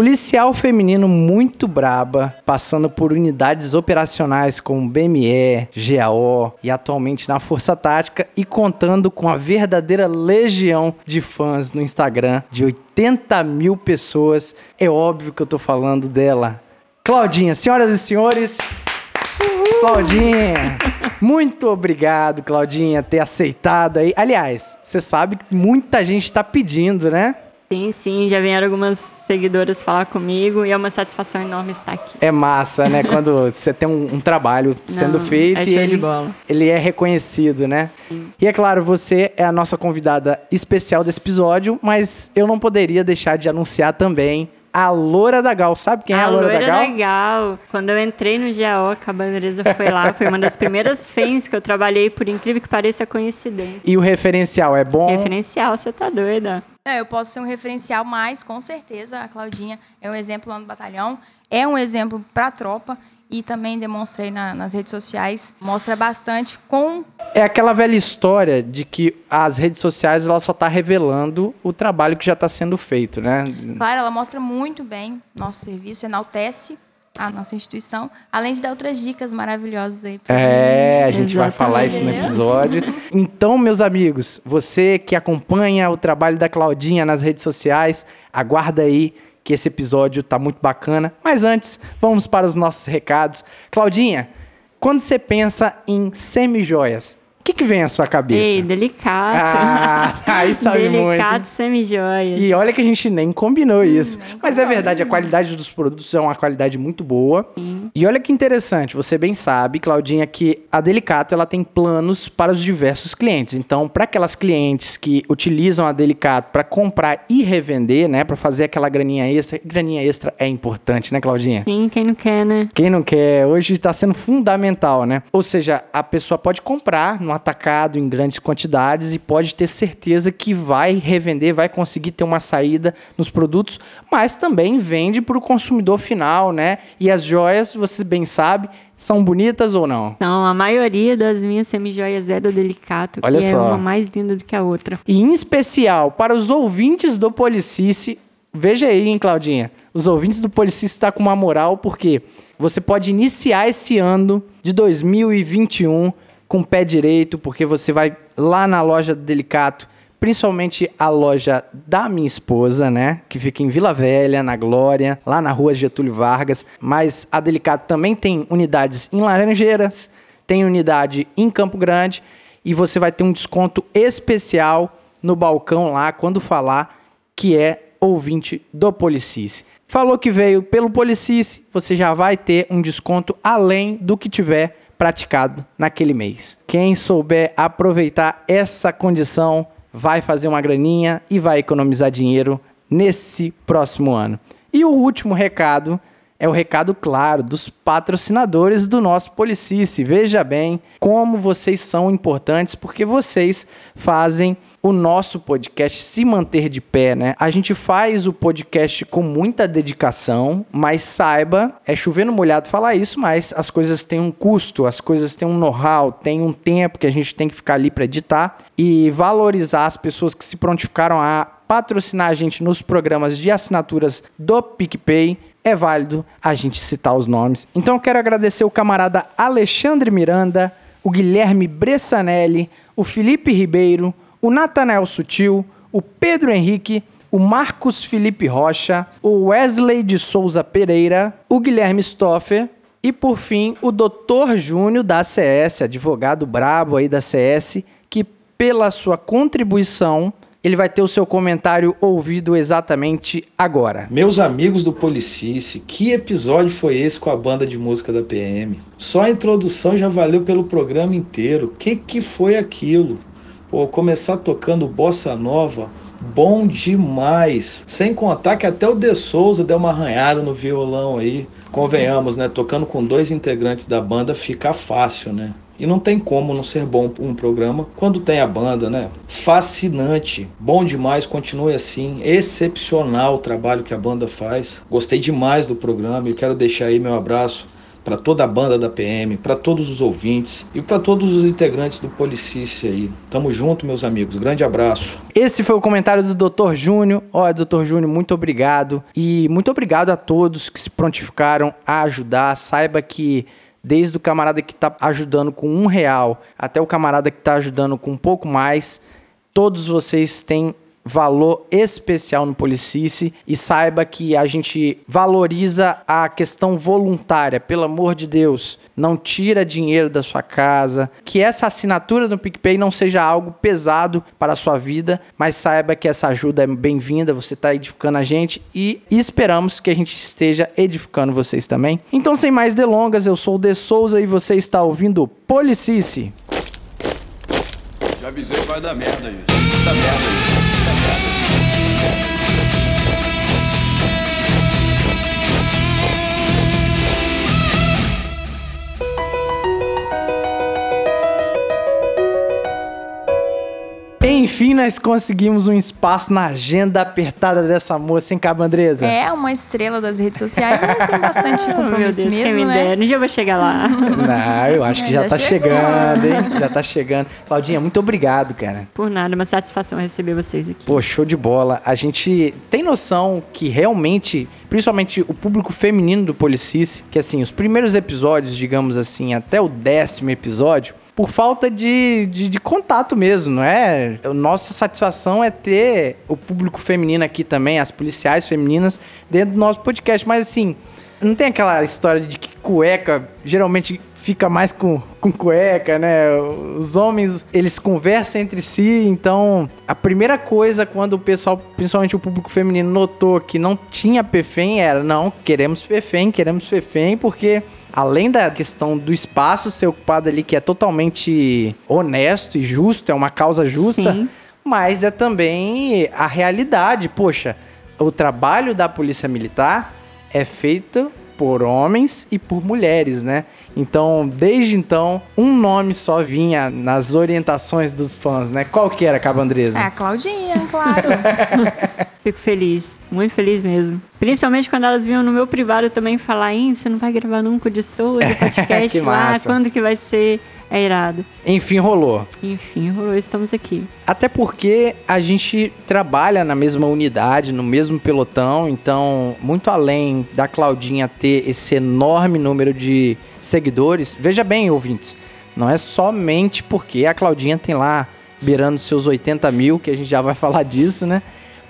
Policial feminino muito braba, passando por unidades operacionais como BME, GAO e atualmente na Força Tática e contando com a verdadeira legião de fãs no Instagram de 80 mil pessoas. É óbvio que eu tô falando dela. Claudinha, senhoras e senhores. Claudinha, muito obrigado, Claudinha, ter aceitado aí. Aliás, você sabe que muita gente está pedindo, né? Sim, sim, já vieram algumas seguidoras falar comigo e é uma satisfação enorme estar aqui. É massa, né? Quando você tem um, um trabalho sendo Não, feito é e ele, ele é reconhecido, né? E é claro, você é a nossa convidada especial desse episódio, mas eu não poderia deixar de anunciar também a Loura da Gal. Sabe quem é a Loura, Loira da Gal? da Gal. Quando eu entrei no GAO, a Cabandereza foi lá. Foi uma das primeiras fãs que eu trabalhei, por incrível que pareça, coincidência. E o referencial é bom? Referencial, você tá doida? É, eu posso ser um referencial, mas com certeza a Claudinha é um exemplo lá no batalhão, é um exemplo para a tropa e também demonstrei na- nas redes sociais. Mostra bastante com É aquela velha história de que as redes sociais ela só tá revelando o trabalho que já está sendo feito, né? Claro, ela mostra muito bem nosso serviço, enaltece a nossa instituição, além de dar outras dicas maravilhosas aí para É, a gente vai falar isso no episódio. Então, meus amigos, você que acompanha o trabalho da Claudinha nas redes sociais, aguarda aí que esse episódio tá muito bacana. Mas antes, vamos para os nossos recados. Claudinha, quando você pensa em semijoias, o que, que vem à sua cabeça? Ei, delicato. Ah, aí sabe Delicato muito. semi-joias. E olha que a gente nem combinou isso. nem Mas é combinou. verdade, a qualidade dos produtos é uma qualidade muito boa. E olha que interessante, você bem sabe, Claudinha, que a Delicato ela tem planos para os diversos clientes. Então, para aquelas clientes que utilizam a Delicato para comprar e revender, né, para fazer aquela graninha extra, graninha extra é importante, né, Claudinha? Sim, quem não quer, né? Quem não quer, hoje está sendo fundamental, né? Ou seja, a pessoa pode comprar no atacado em grandes quantidades e pode ter certeza que vai revender, vai conseguir ter uma saída nos produtos, mas também vende para o consumidor final, né? E as joias, você bem sabe, são bonitas ou não? Então, a maioria das minhas semi-joias é do delicato. Olha e é só. uma mais linda do que a outra. E em especial para os ouvintes do Policice, veja aí, hein, Claudinha? Os ouvintes do Policice estão com uma moral, porque você pode iniciar esse ano de 2021 com o pé direito, porque você vai lá na loja do Delicato, principalmente a loja da minha esposa, né? Que fica em Vila Velha, na Glória, lá na rua Getúlio Vargas. Mas a Delicato também tem unidades em Laranjeiras, tem unidade em Campo Grande e você vai ter um desconto especial no balcão lá quando falar que é ouvinte do Policice. Falou que veio pelo Policice, você já vai ter um desconto além do que tiver praticado naquele mês. Quem souber aproveitar essa condição vai fazer uma graninha e vai economizar dinheiro nesse próximo ano. E o último recado é o recado claro dos patrocinadores do nosso Policice. Veja bem como vocês são importantes, porque vocês fazem o nosso podcast se manter de pé, né? A gente faz o podcast com muita dedicação, mas saiba, é chover no molhado falar isso, mas as coisas têm um custo, as coisas têm um know-how, tem um tempo que a gente tem que ficar ali para editar e valorizar as pessoas que se prontificaram a patrocinar a gente nos programas de assinaturas do PicPay é válido a gente citar os nomes. Então eu quero agradecer o camarada Alexandre Miranda, o Guilherme Bressanelli, o Felipe Ribeiro, o Natanael Sutil, o Pedro Henrique, o Marcos Felipe Rocha, o Wesley de Souza Pereira, o Guilherme Stoffer e, por fim, o Dr. Júnior da CS, advogado brabo aí da CS, que pela sua contribuição ele vai ter o seu comentário ouvido exatamente agora. Meus amigos do Policice, que episódio foi esse com a banda de música da PM? Só a introdução já valeu pelo programa inteiro. Que que foi aquilo? Pô, começar tocando bossa nova, bom demais. Sem contar que até o De Souza deu uma arranhada no violão aí. Convenhamos, né? Tocando com dois integrantes da banda fica fácil, né? E não tem como não ser bom um programa quando tem a banda, né? Fascinante, bom demais, continue assim. Excepcional o trabalho que a banda faz. Gostei demais do programa e quero deixar aí meu abraço para toda a banda da PM, para todos os ouvintes e para todos os integrantes do Policice aí. Tamo junto, meus amigos. Grande abraço. Esse foi o comentário do Dr. Júnior. Olha, Dr. Júnior, muito obrigado. E muito obrigado a todos que se prontificaram a ajudar. Saiba que desde o camarada que está ajudando com um real até o camarada que está ajudando com um pouco mais, todos vocês têm valor especial no Policice e saiba que a gente valoriza a questão voluntária, pelo amor de Deus. Não tira dinheiro da sua casa, que essa assinatura no PicPay não seja algo pesado para a sua vida, mas saiba que essa ajuda é bem-vinda, você está edificando a gente e esperamos que a gente esteja edificando vocês também. Então, sem mais delongas, eu sou o De Souza e você está ouvindo Policice. Já avisei vai dar merda, gente. Vai dar merda, gente. Enfim, nós conseguimos um espaço na agenda apertada dessa moça, hein, Cabandresa? É uma estrela das redes sociais, ela tem bastante Oh, meu compromisso Deus, quem mesmo, me né? dera. Um dia eu vou chegar lá. Não, eu acho que já Já tá chegou. chegando, hein? Já tá chegando. Claudinha, muito obrigado, cara. Por nada, uma satisfação receber vocês aqui. Pô, show de bola. A gente tem noção que realmente, principalmente o público feminino do Policice, que assim, os primeiros episódios, digamos assim, até o décimo episódio, por falta de, de, de contato mesmo, não é? Nossa satisfação é ter o público feminino aqui também, as policiais femininas, dentro do nosso podcast. Mas assim, não tem aquela história de que cueca geralmente fica mais com, com cueca, né? Os homens, eles conversam entre si, então a primeira coisa quando o pessoal, principalmente o público feminino, notou que não tinha PFEM era, não, queremos PFEM, queremos PFEM, porque além da questão do espaço ser ocupado ali, que é totalmente honesto e justo, é uma causa justa, Sim. mas é também a realidade. Poxa, o trabalho da Polícia Militar é feito por homens e por mulheres, né? Então, desde então, um nome só vinha nas orientações dos fãs, né? Qual que era, Cabandresa? É, a Claudinha, claro. Fico feliz, muito feliz mesmo. Principalmente quando elas vinham no meu privado também falar, hein, você não vai gravar nunca de Souza, podcast Que lá, massa. quando que vai ser? É irado. Enfim, rolou. Enfim, rolou, estamos aqui. Até porque a gente trabalha na mesma unidade, no mesmo pelotão, então, muito além da Claudinha ter esse enorme número de seguidores, veja bem, ouvintes, não é somente porque a Claudinha tem lá beirando seus 80 mil, que a gente já vai falar disso, né?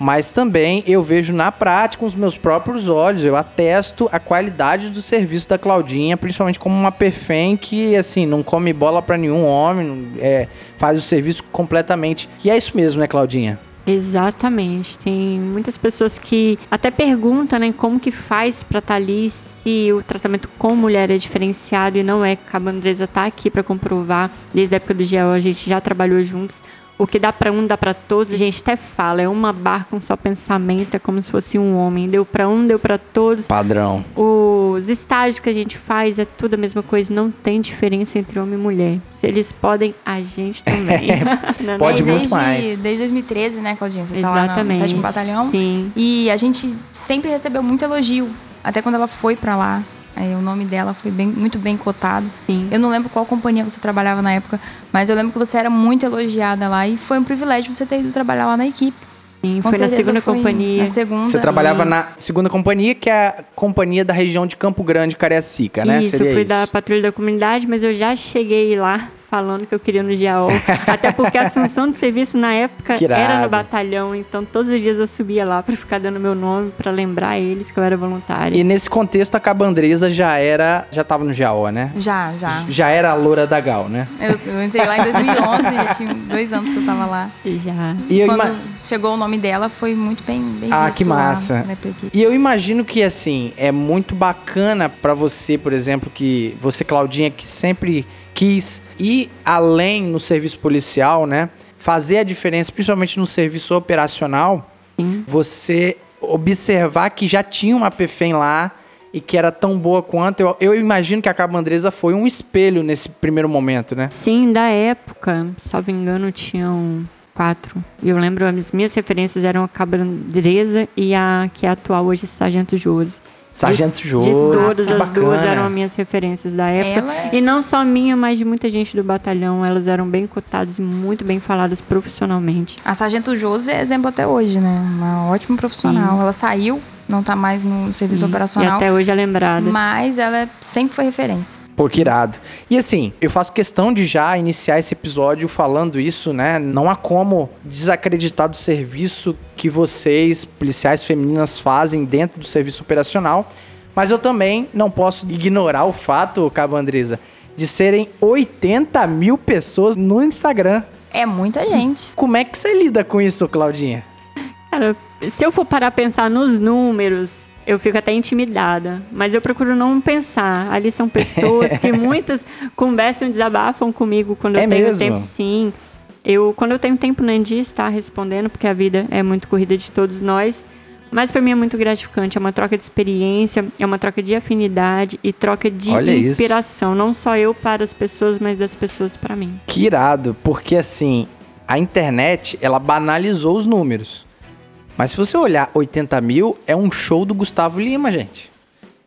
Mas também eu vejo na prática com os meus próprios olhos, eu atesto a qualidade do serviço da Claudinha, principalmente como uma perfém que, assim, não come bola pra nenhum homem, é, faz o serviço completamente. E é isso mesmo, né, Claudinha? Exatamente. Tem muitas pessoas que até perguntam, né, como que faz pra estar ali se o tratamento com mulher é diferenciado e não é. A Andresa tá aqui pra comprovar. Desde a época do GEO a gente já trabalhou juntos. O que dá pra um, dá pra todos. A gente até fala, é uma barca, um só pensamento, é como se fosse um homem. Deu pra um, deu pra todos. Padrão. Os estágios que a gente faz é tudo a mesma coisa, não tem diferença entre homem e mulher. Se eles podem, a gente também. Não é Pode muito desde, mais. Desde 2013, né, Claudinha? Você tá lá no Exatamente. 7 Batalhão. Sim. E a gente sempre recebeu muito elogio. Até quando ela foi pra lá. Aí o nome dela foi bem, muito bem cotado. Sim. Eu não lembro qual companhia você trabalhava na época, mas eu lembro que você era muito elogiada lá e foi um privilégio você ter ido trabalhar lá na equipe. Sim, Com foi na segunda foi companhia. Na segunda. Você trabalhava na segunda companhia, que é a companhia da região de Campo Grande, Cariacica, né? Isso, Seria eu fui isso. da patrulha da comunidade, mas eu já cheguei lá falando que eu queria no GAO. Até porque a assunção de serviço na época era no batalhão, então todos os dias eu subia lá pra ficar dando meu nome, pra lembrar eles que eu era voluntária. E nesse contexto, a Cabandresa já era. Já tava no GAO, né? Já, já. Já era a loura da Gal, né? Eu, eu entrei lá em 2011, já tinha dois anos que eu tava lá. Já. E Quando ima- chegou o nome dela, foi muito bem, bem Ah, que lá massa. equipe. E eu imagino que, assim, é muito bacana pra você, por exemplo, que você, Claudinha, que sempre quis ir além no serviço policial, né? Fazer a diferença, principalmente no serviço operacional. Sim. Você observar que já tinha uma PFEM lá e que era tão boa quanto. Eu, eu imagino que a Cabandresa foi um espelho nesse primeiro momento, né? Sim, da época, salvo engano, tinham quatro. E eu lembro, as minhas referências eram a Cabrandresa e a que é atual hoje, Sargento Josi. Sargento Josi. De todas as bacana. duas eram as minhas referências da época. Ela é- E não só minha, mas de muita gente do batalhão. Elas eram bem cotadas e muito bem faladas profissionalmente. A Sargento Josi é exemplo até hoje, né? Uma ótima profissional. Ela saiu, não tá mais no serviço E operacional. até hoje é lembrada. Mas ela é- sempre foi referência. Pô, que irado. E assim, eu faço questão de já iniciar esse episódio falando isso, né? Não há como desacreditar do serviço que vocês, policiais femininas, fazem dentro do serviço operacional. Mas eu também não posso ignorar o fato, Cabo Andresa, de serem 80 mil pessoas no Instagram. É muita gente. Como é que você lida com isso, Claudinha? Cara, se eu for parar a pensar nos números, eu fico até intimidada. Mas eu procuro não pensar. Ali são pessoas que muitas conversam e desabafam comigo quando eu É tenho mesmo? tempo, sim. Eu, quando eu tenho tempo, Nandi está respondendo, porque a vida é muito corrida de todos nós. Mas para mim é muito gratificante. É uma troca de experiência, é uma troca de afinidade e troca de Olha isso. inspiração. Não só eu para as pessoas, mas das pessoas para mim. Que irado, porque assim, a internet, ela banalizou os números. Mas se você olhar 80 mil, é um show do Gustavo Lima, gente.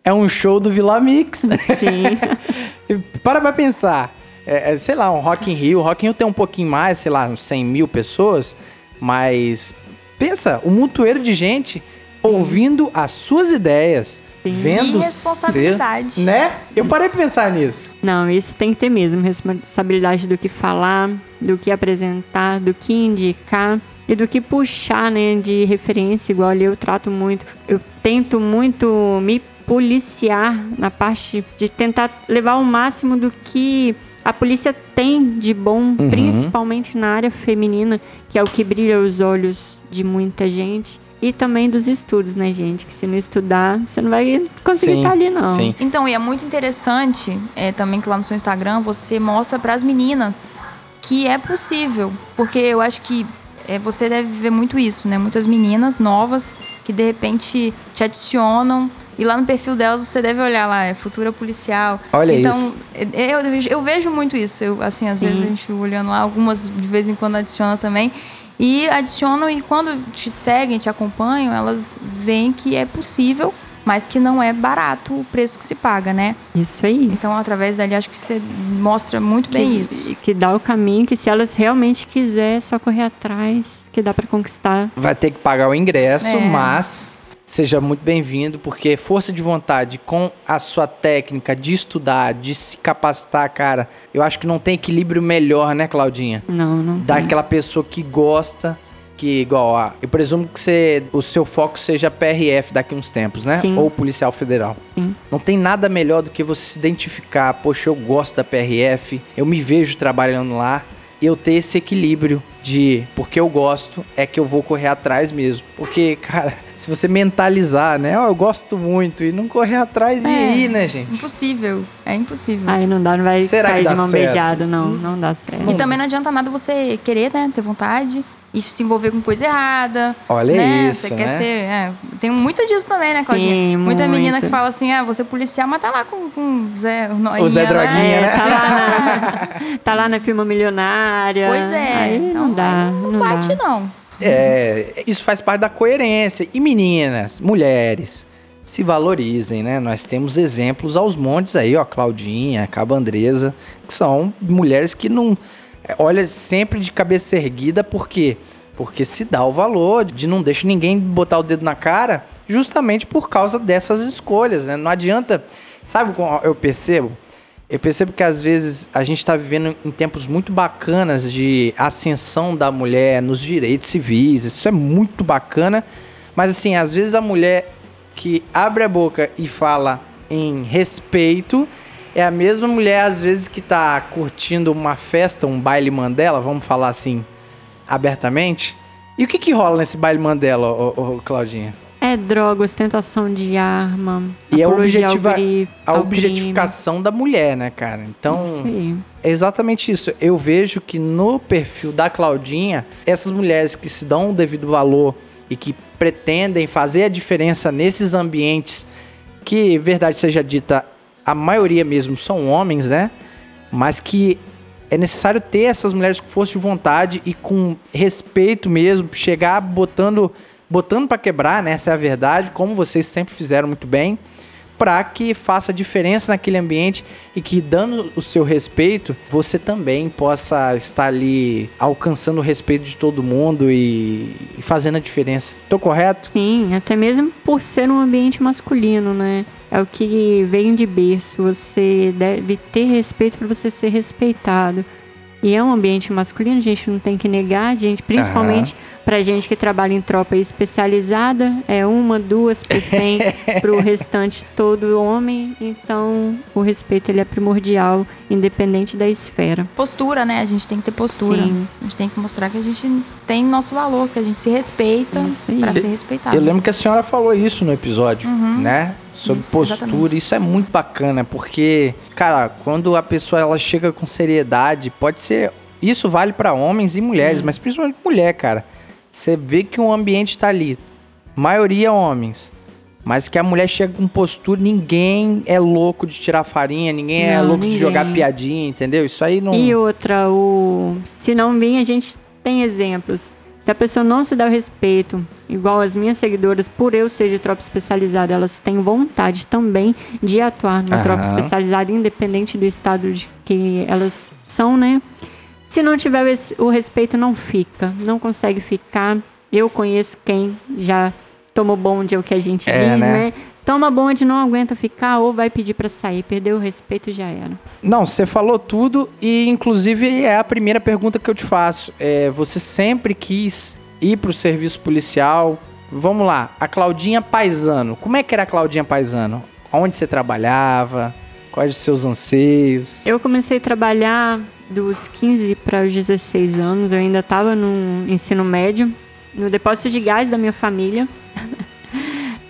É um show do Vila Mix. Sim. Para pra pensar. É, é, sei lá, um Rock in Rio. O Rock in Rio tem um pouquinho mais, sei lá, uns 100 mil pessoas. Mas pensa, um montoeiro de gente ouvindo as suas ideias. Vendo Que responsabilidade. seu- né? Eu parei pra pensar nisso. Não, isso tem que ter mesmo. Responsabilidade do que falar, do que apresentar, do que indicar e do que puxar, né, de referência, igual ali eu trato muito. Eu tento muito me policiar na parte de tentar levar o máximo do que a polícia tem de bom, principalmente na área feminina, que é o que brilha os olhos de muita gente. E também dos estudos, né, gente? Que se não estudar, você não vai conseguir Sim, estar ali, não. Sim. Então, e é muito interessante é, também que lá no seu Instagram você mostra para as meninas que é possível. Porque eu acho que é, você deve ver muito isso, né? Muitas meninas novas que de repente te adicionam. E lá no perfil delas você deve olhar lá, é futura policial. Olha então, isso. é, Eu, eu vejo muito isso. Eu, assim, às vezes a gente olhando lá, algumas de vez em quando adiciona também. E adicionam e quando te seguem, te acompanham, elas veem que é possível, mas que não é barato o preço que se paga, né? Isso aí. Então, através dali, acho que você mostra muito bem que, isso. Que dá o caminho que se elas realmente quiser, é só correr atrás, que dá pra conquistar. Vai ter que pagar o ingresso, É. mas seja muito bem-vindo, porque força de vontade com a sua técnica de estudar, de se capacitar, cara, eu acho que não tem equilíbrio melhor, né, Claudinha? Não, não. Daquela pessoa que gosta, que igual a. Eu presumo que você, o seu foco seja PRF daqui uns tempos, né? Sim. Ou Policial Federal. Sim. Não tem nada melhor do que você se identificar, poxa, eu gosto da PRF, eu me vejo trabalhando lá, e eu ter esse equilíbrio de porque eu gosto, é que eu vou correr atrás mesmo. Porque, cara, se você mentalizar, né? Ó, eu gosto muito e não correr atrás e É. ir, né, gente? Impossível. É impossível. Aí não dá, não vai Será que cair de mão certo? beijada, não. Não dá certo. E também não adianta nada você querer, né? Ter vontade e se envolver com coisa errada. Olha né? isso, Você né? quer ser. é, tem muito disso também, né, Sim, Claudinha? Muita muito. menina que fala assim: ah, você é policial, mas tá lá com, com o Zé o Noinha, O Zé né? Droguinha, É, né? tá lá, na, tá lá na firma milionária. Pois é. Aí então, não dá. Não, Não, bate, dá. não. É, isso faz parte da coerência. E meninas, mulheres, se valorizem, né? Nós temos exemplos aos montes aí, ó, Claudinha, Cabo Andresa, que são mulheres que não é, olha sempre de cabeça erguida, por quê? Porque se dá o valor de não deixar ninguém botar o dedo na cara, justamente por causa dessas escolhas, né? Não adianta, sabe como eu percebo? Eu percebo que às vezes a gente está vivendo em tempos muito bacanas de ascensão da mulher nos direitos civis. Isso é muito bacana. Mas assim, às vezes a mulher que abre a boca e fala em respeito é a mesma mulher às vezes que tá curtindo uma festa, um baile Mandela, vamos falar assim abertamente. E o que que rola nesse baile Mandela, ô, ô, Claudinha? É droga, ostentação de arma. E é objetiva- gri- A objetificação da mulher, né, cara? Então. Isso aí. É exatamente isso. Eu vejo que no perfil da Claudinha, essas mulheres que se dão o devido valor e que pretendem fazer a diferença nesses ambientes que, verdade seja dita, a maioria mesmo são homens, né? Mas que é necessário ter essas mulheres com força de vontade e com respeito mesmo, chegar botando botando para quebrar, né? Essa é a verdade, como vocês sempre fizeram muito bem, para que faça diferença naquele ambiente e que dando o seu respeito, você também possa estar ali alcançando o respeito de todo mundo e, e fazendo a diferença. Tô correto? Sim, até mesmo por ser um ambiente masculino, né? É o que vem de berço. Você deve ter respeito para você ser respeitado. E é um ambiente masculino, a gente não tem que negar, gente, principalmente pra gente que trabalha em tropa especializada, é uma, duas perfém pro restante todo homem, então o respeito ele é primordial, independente da esfera. Postura, né? A gente tem que ter postura. Sim. A gente tem que mostrar que a gente tem nosso valor, que a gente se respeita pra ser respeitado. Eu lembro que a senhora falou isso no episódio, né? Sobre Isso, postura. exatamente. Isso é muito bacana, porque, cara, quando a pessoa ela chega com seriedade, pode ser. Isso vale pra homens e mulheres, mas principalmente mulher, cara. Você vê que um ambiente tá ali. Maioria homens. Mas que a mulher chega com postura, ninguém é louco de tirar farinha, ninguém é Não, louco de ninguém. jogar piadinha, entendeu? Isso aí não. E outra, o se não vir, a gente tem exemplos. Se a pessoa não se dá o respeito, igual as minhas seguidoras, por eu ser de tropa especializada, elas têm vontade também de atuar na tropa Aham. especializada, independente do estado de que elas são, né? Se não tiver o respeito, não fica, não consegue ficar. Eu conheço quem já tomou bonde, é o que a gente É, diz, né? né? Toma bonde, não aguenta ficar, ou vai pedir pra sair. Perdeu o respeito, já era. Não, você falou tudo e inclusive é a primeira pergunta que eu te faço. É, você sempre quis ir pro serviço policial? Vamos lá, a Claudinha Paisano. Como é que era a Claudinha Paisano? Onde você trabalhava? Quais os seus anseios? Eu comecei a trabalhar dos 15 para os 16 anos. Eu ainda estava no ensino médio, no depósito de gás da minha família.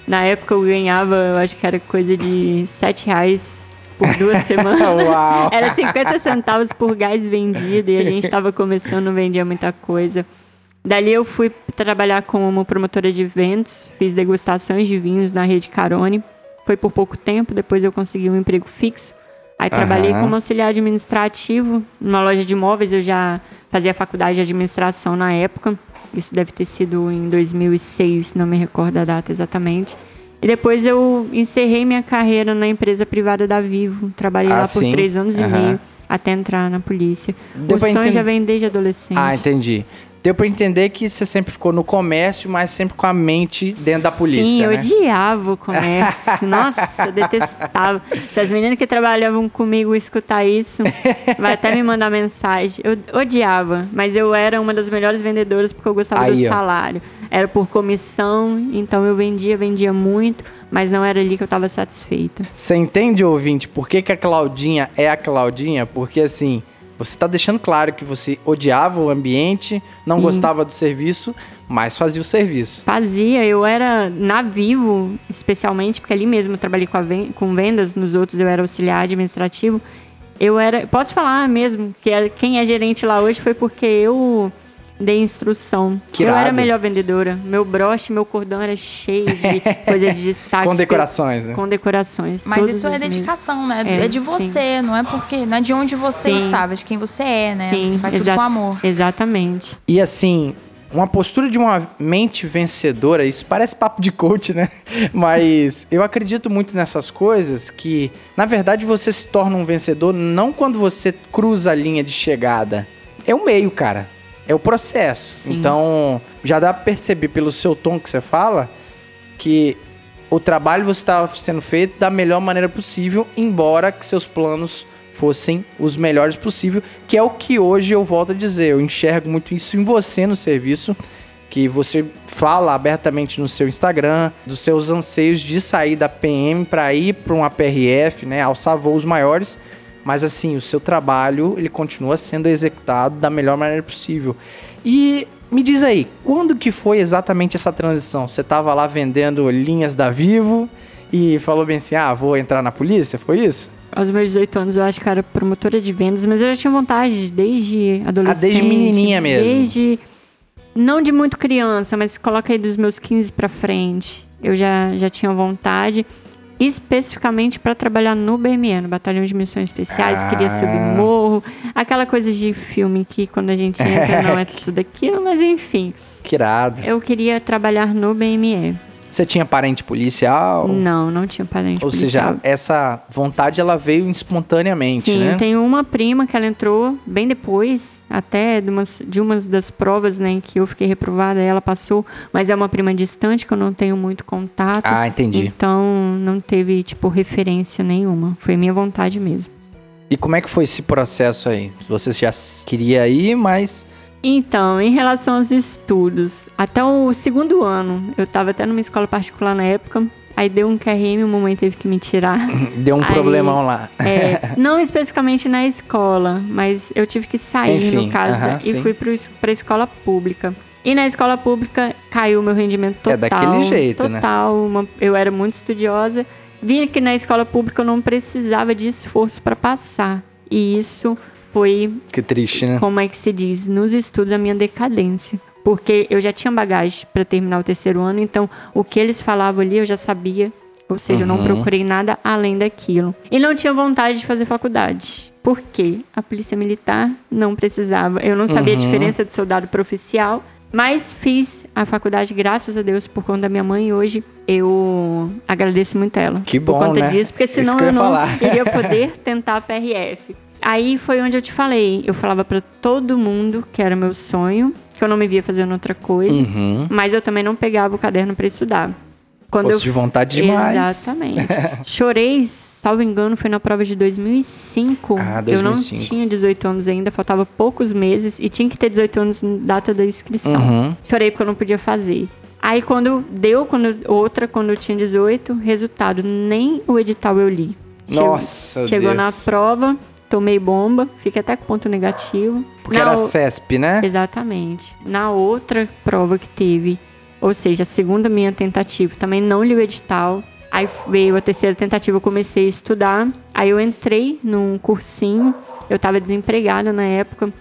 Na época eu ganhava, eu acho que era coisa de 7 reais por duas semanas. Uau! Era 50 centavos por gás vendido e a gente estava começando, não vendia muita coisa. Dali eu fui trabalhar como promotora de eventos, fiz degustações de vinhos na rede Carone. Foi por pouco tempo, depois eu consegui um emprego fixo. Aí trabalhei Aham. como auxiliar administrativo numa loja de imóveis. Eu já fazia faculdade de administração na época. Isso deve ter sido em 2006, não me recordo a data exatamente. E depois eu encerrei minha carreira na empresa privada da Vivo. Trabalhei Ah, lá por sim. três anos Aham. e meio até entrar na polícia. Deu o sonho entender- já vem desde adolescente. Ah, entendi. Deu pra entender que você sempre ficou no comércio, mas sempre com a mente dentro da polícia, Sim, eu né? odiava o comércio. Nossa, eu detestava. Se as meninas que trabalhavam comigo escutar isso, vai até me mandar mensagem. Eu odiava, mas eu era uma das melhores vendedoras porque eu gostava Aí, do ó. salário. Era por comissão, então eu vendia, vendia muito, mas não era ali que eu estava satisfeita. Você entende, ouvinte, por que, que a Claudinha é a Claudinha? Porque assim, você tá deixando claro que você odiava o ambiente, não gostava do serviço, mas fazia o serviço. Fazia, eu era na Vivo, especialmente, porque ali mesmo eu trabalhei com, a ven- com vendas, nos outros eu era auxiliar administrativo. Eu era, posso falar mesmo, que é- quem é gerente lá hoje foi porque eu dei instrução. Que eu era a melhor vendedora. Meu broche, meu cordão era cheio de coisa de destaque. Com decorações, né? Com decorações. Mas todos isso é dedicação, né? É, É, de sim. você, não é porque. Não é de onde você Sim. estava, é de quem você é, né? Sim, você faz tudo com amor. Exatamente. E assim, uma postura de uma mente vencedora, isso parece papo de coach, né? Mas eu acredito muito nessas coisas que, na verdade, você se torna um vencedor não quando você cruza a linha de chegada. É o meio, cara. É o processo. Sim. Então, já dá pra perceber pelo seu tom que você fala que o trabalho você estava sendo feito da melhor maneira possível, embora que seus planos fossem os melhores possível, que é o que hoje eu volto a dizer. Eu enxergo muito isso em você no serviço, que você fala abertamente no seu Instagram dos seus anseios de sair da PM para ir para uma PRF, né, alçar voos maiores. Mas assim, o seu trabalho ele continua sendo executado da melhor maneira possível. E me diz aí, quando que foi exatamente essa transição? Você tava lá vendendo linhas da Vivo e falou bem assim: "Ah, vou entrar na polícia"? Foi isso? Aos meus 18 anos eu acho que era promotora de vendas, mas eu já tinha vontade desde adolescente. Ah, desde menininha mesmo. Desde. Não de muito criança, mas coloca aí dos meus 15 pra frente. Eu já, já tinha vontade. Especificamente para trabalhar no BME, no Batalhão de Missões Especiais, Ah. queria subir morro. Aquela coisa de filme que quando a gente entra não é tudo aquilo, mas enfim. Que irado. Eu queria trabalhar no BME. Você tinha parente policial? Não, não tinha parente Ou policial. seja, essa vontade ela veio espontaneamente, Sim, né? eu tenho uma prima que ela entrou bem depois, até de umas, de umas das provas, né, que eu fiquei reprovada, ela passou, mas é uma prima distante que eu não tenho muito contato. Ah, entendi. Então não teve, tipo, referência nenhuma. Foi minha vontade mesmo. E como é que foi esse processo aí? Você já queria ir, mas Então, em relação aos estudos, até o segundo ano, eu estava até numa escola particular na época, aí deu um QRM, a mamãe teve que me tirar. deu um Aí- problemão lá. É, não especificamente na escola, mas eu tive que sair, Enfim, no caso, aham, da- e fui para a escola pública. E na escola pública caiu meu rendimento total. É daquele jeito, né? total, uma- eu era muito estudiosa. Vi que na escola pública eu não precisava de esforço para passar. E isso foi Que triste, né? como é que se diz, nos estudos a minha decadência. Porque eu já tinha bagagem para terminar o terceiro ano, então o que eles falavam ali eu já sabia. Ou seja, eu não Uhum. procurei nada além daquilo. E não tinha vontade de fazer faculdade. Por quê? A polícia militar não precisava. Eu não sabia Uhum. a diferença do soldado para oficial. Mas fiz a faculdade, graças a Deus, por conta da minha mãe. E hoje eu agradeço muito ela. Que Por bom, conta né? disso, porque senão eu eu não falar. iria poder tentar a PRF. Aí foi onde eu te falei. Eu falava pra todo mundo que era meu sonho, que eu não me via fazendo outra coisa, Uhum. mas eu também não pegava o caderno pra estudar. Quando Fosse eu de vontade demais. Exatamente. Chorei, salvo engano, foi na prova de 2005. Ah, Eu não 2005. tinha 18 anos ainda, faltava poucos meses e tinha que ter 18 anos na data da inscrição. Uhum. Chorei porque eu não podia fazer. Aí quando deu, quando outra, quando eu tinha 18, resultado, nem o edital eu li. Chegou- Nossa, Chegou Deus. na prova, tomei bomba, fiquei até com ponto negativo. Porque Na era o- CESP, né? Exatamente. Na outra prova que teve, ou seja, a segunda minha tentativa, também não li o edital. Aí veio a terceira tentativa, eu comecei a estudar. Aí eu entrei num cursinho, eu estava desempregada na época.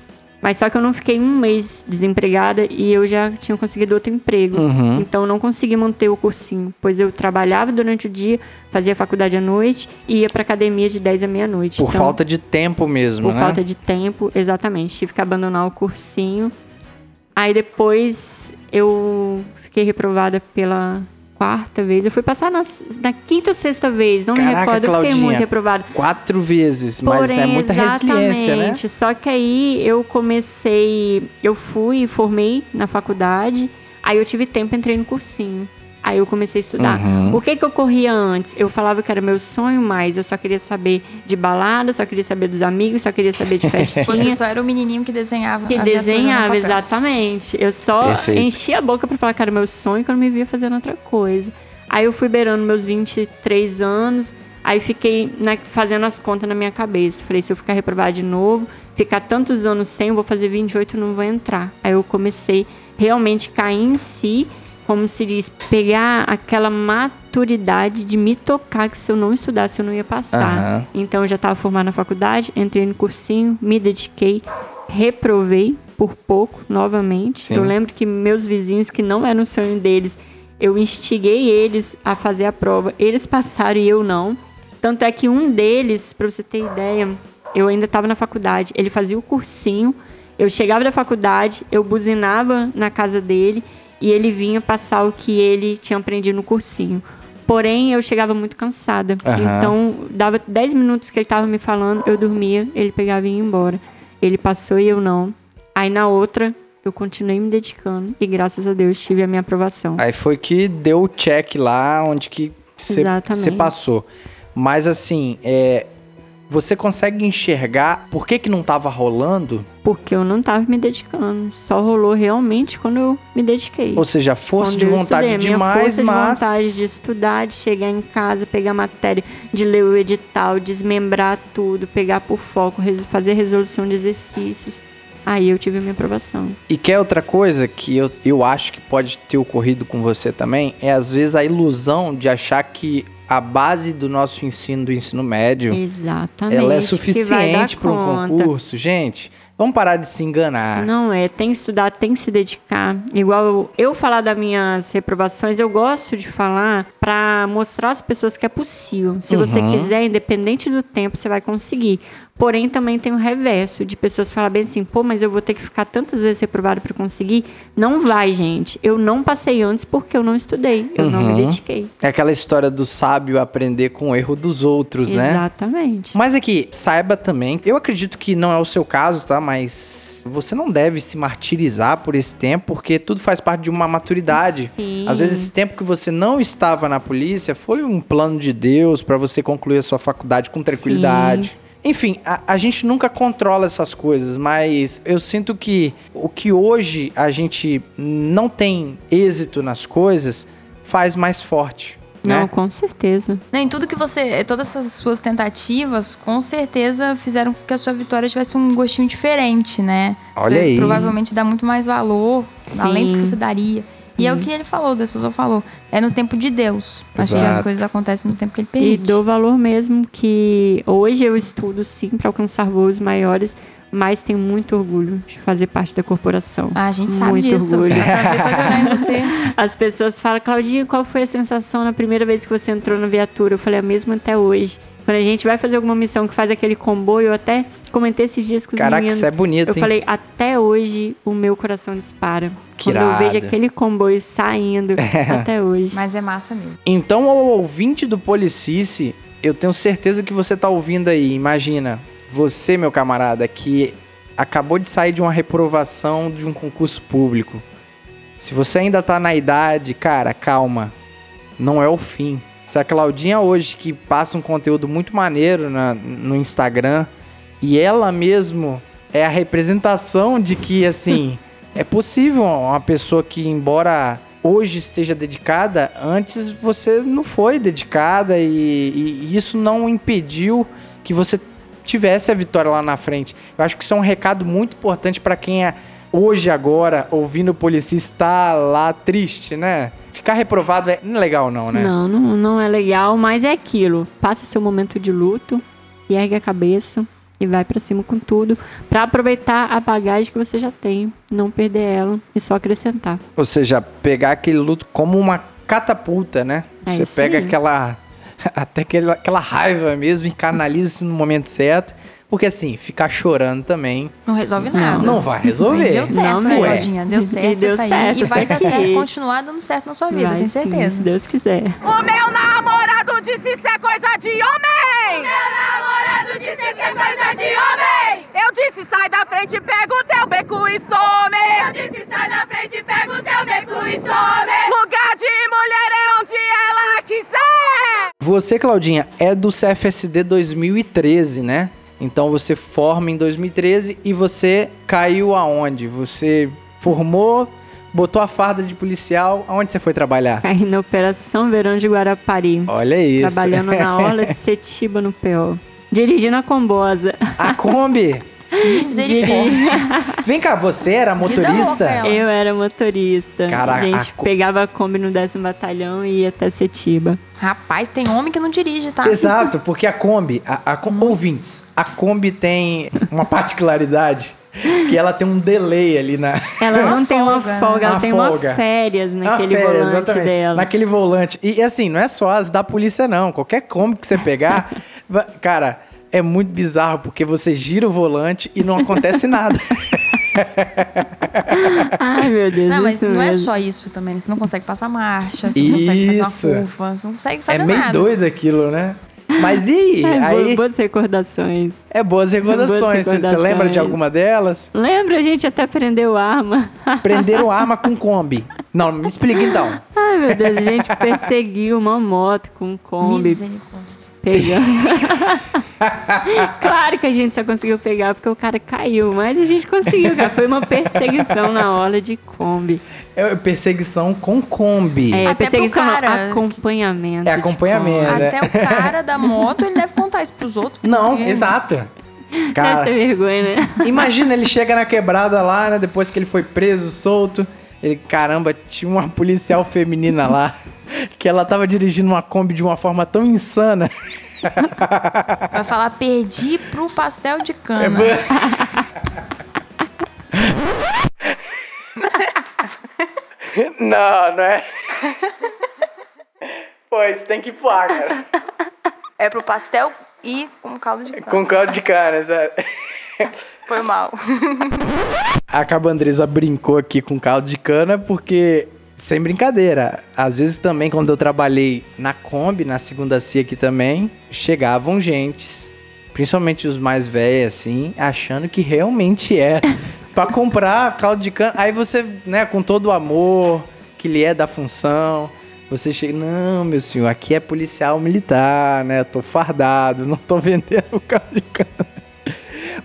Mas só que eu não fiquei um mês desempregada e eu já tinha conseguido outro emprego. Uhum. Então eu não consegui manter o cursinho, pois eu trabalhava durante o dia, fazia faculdade à noite e ia pra academia de 10 à meia-noite. Por Então, falta de tempo mesmo, por né? falta de tempo, exatamente. Tive que abandonar o cursinho. Aí depois eu fiquei reprovada pela quarta vez. Eu fui passar na, na quinta ou sexta vez, não me Caraca, recordo. Eu fiquei Claudinha. muito reprovada. Quatro vezes, mas Porém, é muita resiliência, né? Só que aí eu comecei, eu fui formei na faculdade. Aí eu tive tempo, entrei no cursinho. Aí eu comecei a estudar. Uhum. O que que eu corria antes? Eu falava que era meu sonho, mas eu só queria saber de balada, só queria saber dos amigos, só queria saber de festinha. Você só era o menininho que desenhava. Que desenhava, exatamente. Eu só Perfeito. enchia a boca pra falar que era meu sonho, que eu não me via fazendo outra coisa. Aí eu fui beirando meus 23 anos, aí fiquei né, fazendo as contas na minha cabeça. Falei, se eu ficar reprovada de novo, ficar tantos anos sem, eu vou fazer 28 e não vou entrar. Aí eu comecei realmente a cair em si, como se diz, pegar aquela maturidade de me tocar que se eu não estudasse eu não ia passar. Aham. Então eu já estava formada na faculdade, entrei no cursinho, me dediquei, reprovei por pouco novamente. Sim. Eu lembro que meus vizinhos, que não era o sonho deles, eu instiguei eles a fazer a prova. Eles passaram e eu não. Tanto é que um deles, para você ter ideia, eu ainda estava na faculdade, ele fazia o cursinho. Eu chegava da faculdade, eu buzinava na casa dele e ele vinha passar o que ele tinha aprendido no cursinho. Porém, eu chegava muito cansada. Aham. Então, dava 10 minutos que ele estava me falando, eu dormia, ele pegava e ia embora. Ele passou e eu não. Aí na outra, eu continuei me dedicando e graças a Deus tive a minha aprovação. Aí foi que deu o check lá onde que você passou. Mas assim, é, você consegue enxergar por que que não tava rolando? Porque eu não estava me dedicando. Só rolou realmente quando eu me dediquei. Ou seja, força Quando de vontade estudei. Demais, minha força mas de vontade de estudar, de chegar em casa, pegar matéria, de ler o edital, desmembrar tudo, pegar por foco, fazer resolução de exercícios. Aí eu tive a minha aprovação. E quer outra coisa que eu, eu acho que pode ter ocorrido com você também, é às vezes a ilusão de achar que a base do nosso ensino, do ensino médio, Exatamente. ela é suficiente para um concurso. Gente, Vamos parar de se enganar. Não é, tem que estudar, tem que se dedicar. Igual eu, eu falar das minhas reprovações, eu gosto de falar pra mostrar às pessoas que é possível. Se você Uhum. quiser, independente do tempo, você vai conseguir. Porém, também tem o reverso de pessoas falar bem assim, pô, mas eu vou ter que ficar tantas vezes reprovado pra conseguir. Não vai, gente. Eu não passei antes porque eu não estudei. Eu não Uhum. me dediquei. É aquela história do sábio aprender com o erro dos outros, né? Exatamente. Mas aqui, saiba também, eu acredito que não é o seu caso, tá? Mas você não deve se martirizar por esse tempo, porque tudo faz parte de uma maturidade. Sim. Às vezes esse tempo que você não estava na polícia foi um plano de Deus pra você concluir a sua faculdade com tranquilidade. Enfim, a, a gente nunca controla essas coisas, mas eu sinto que o que hoje a gente não tem êxito nas coisas faz mais forte. Não, né? com certeza. Não, em tudo que você. Todas essas suas tentativas, com certeza fizeram com que a sua vitória tivesse um gostinho diferente, né? Olha você aí. provavelmente dá muito mais valor, além do que Sim. você daria. E é o que ele falou, o De Souza falou. É no tempo de Deus. Acho que as coisas acontecem no tempo que ele E permite. dou valor mesmo que hoje eu estudo sim para alcançar voos maiores, mas tenho muito orgulho de fazer parte da corporação. Ah, a gente sabe muito disso. Orgulho. As pessoas falam, Claudinha, qual foi a sensação na primeira vez que você entrou na viatura? Eu falei, a mesma até hoje. Quando a gente vai fazer alguma missão que faz aquele comboio, eu até comentei esses dias com os Caraca, meninos. isso é bonito, Eu hein? falei, até hoje o meu coração dispara. Que Quando eu irado. vejo aquele comboio saindo, até hoje. Mas é massa mesmo. Então, ao ouvinte do Policice, eu tenho certeza que você tá ouvindo aí. Imagina, você, meu camarada, que acabou de sair de uma reprovação de um concurso público. Se você ainda tá na idade, cara, calma. Não é o fim. Se a Claudinha hoje, que passa um conteúdo muito maneiro na- no Instagram, e ela mesmo é a representação de que, assim, é possível uma pessoa que, embora hoje esteja dedicada, antes você não foi dedicada e, e isso não impediu que você tivesse a vitória lá na frente. Eu acho que isso é um recado muito importante para quem é hoje, agora, ouvindo o policista tá lá triste, né? Ficar reprovado é legal, não, né? Não, não, não é legal, mas é aquilo. Passa seu momento de luto e ergue a cabeça e vai pra cima com tudo pra aproveitar a bagagem que você já tem, não perder ela e só acrescentar. Ou seja, pegar aquele luto como uma catapulta, né? É Você pega aí. aquela. Até aquela, aquela raiva mesmo e canaliza isso no momento certo. Porque assim, ficar chorando também Não resolve nada. não vai resolver. E deu certo, Não né, mesmo. Claudinha? Deu certo, E deu tá aí. certo, E vai dar certo, aqui. continuar dando certo na sua vida, Vai tenho sim, certeza. se Deus quiser. O meu namorado disse isso é coisa de homem! Meu namorado disse isso é coisa de homem! Eu disse sai da frente, pega o teu beco e some! Eu disse sai da frente, pega o teu beco e some! Lugar de mulher é onde ela quiser! Você, Claudinha, é do CFSD 2013, né? Então você forma em 2013 e você caiu aonde? Você formou, botou a farda de policial, aonde você foi trabalhar? Aí na Operação Verão de Guarapari. Olha isso. Trabalhando na orla de Setiba, no PO. Dirigindo a Combosa. A Kombi. Misericórdia. Vem cá, você era motorista? Eu era motorista. Cara, a gente pegava a Kombi no décimo batalhão e ia até Setiba. Rapaz, tem homem que não dirige, tá? Exato, porque a Kombi, a, a ouvintes, a Kombi tem uma particularidade que ela tem um delay ali na Ela não tem uma folga, né? ela Uma tem folga. uma férias na naquele férias, volante exatamente, dela. Naquele volante. E assim, não é só as da polícia não, qualquer Kombi que você pegar, cara, é muito bizarro porque você gira o volante e não acontece nada. Ai, meu Deus. Não, mas não é mesmo. só isso também. né? Você não consegue passar marcha, você não consegue fazer uma curva, você não consegue fazer é meio nada. doido aquilo, né? Mas e É, aí? bo- boas recordações. É boas recordações. Boas Você- Você recordações. lembra de alguma delas? Lembra? A gente até prendeu arma. Prenderam arma com Kombi. Não, me explica então. Ai, meu Deus. A gente perseguiu uma moto com um Kombi. Misericórdia. Pegando. claro que a gente só conseguiu pegar porque o cara caiu, mas a gente conseguiu, cara. Foi uma perseguição na hora de Kombi. É perseguição com Kombi. É, Até pro perseguição não, cara acompanhamento. É acompanhamento. É. Até o cara da moto, ele deve contar isso pros outros. Não, porque- exato. Deve Cara, ter vergonha, né? imagina ele chega na quebrada lá, né? Depois que ele foi preso, solto. Ele, caramba, tinha uma policial feminina lá que ela tava dirigindo uma Kombi de uma forma tão insana. Vai falar, perdi pro pastel de cana. É, não, não é. Pois tem que pular, cara. É pro pastel e com caldo de cana. Com caldo de cana, exato. Foi mal. A Cabandresa brincou aqui com caldo de cana porque, sem brincadeira, às vezes também quando eu trabalhei na Kombi, na segunda CIA aqui também, chegavam gentes, principalmente os mais velhos assim, achando que realmente era pra comprar caldo de cana. Aí você, né, com todo o amor que lhe é da função, você chega, não, meu senhor, aqui é policial militar, né? Eu tô fardado, não tô vendendo caldo de cana.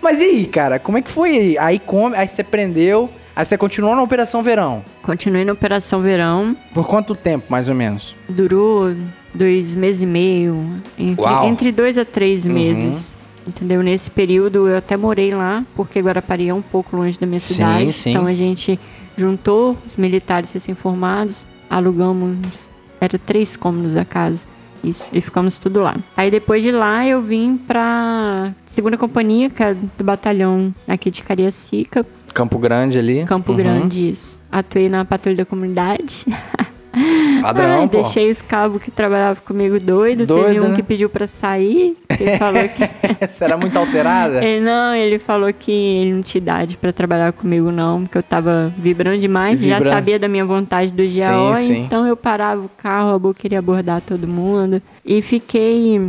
Mas e aí, cara, como é que foi aí? Aí, come, aí você prendeu, aí você continuou na Operação Verão. Continuei na Operação Verão, Por quanto tempo, mais ou menos? durou dois meses e meio, entre, Uau. entre dois a três meses. Entendeu? Nesse período eu até morei lá, porque Guarapari é um pouco longe da minha Sim, cidade. sim. Então a gente juntou os militares recém-formados, alugamos, era três cômodos a casa. Isso, e ficamos tudo lá. Aí depois de lá eu vim pra segunda companhia, que é do batalhão aqui de Cariacica, Campo Grande ali. Campo Uhum. Grande, isso. Atuei na patrulha da comunidade. Padrão, Ai, pô. deixei os cabos que trabalhavam comigo doido. Teve Doido, um né? que pediu pra sair. Ele falou que. Você era muito alterada? Ele, não, ele falou que ele não tinha idade pra trabalhar comigo, não, porque eu tava vibrando demais. Já Vibrando. sabia da minha vontade do GAO, Sim, sim. então eu parava o carro, eu queria abordar todo mundo. E fiquei,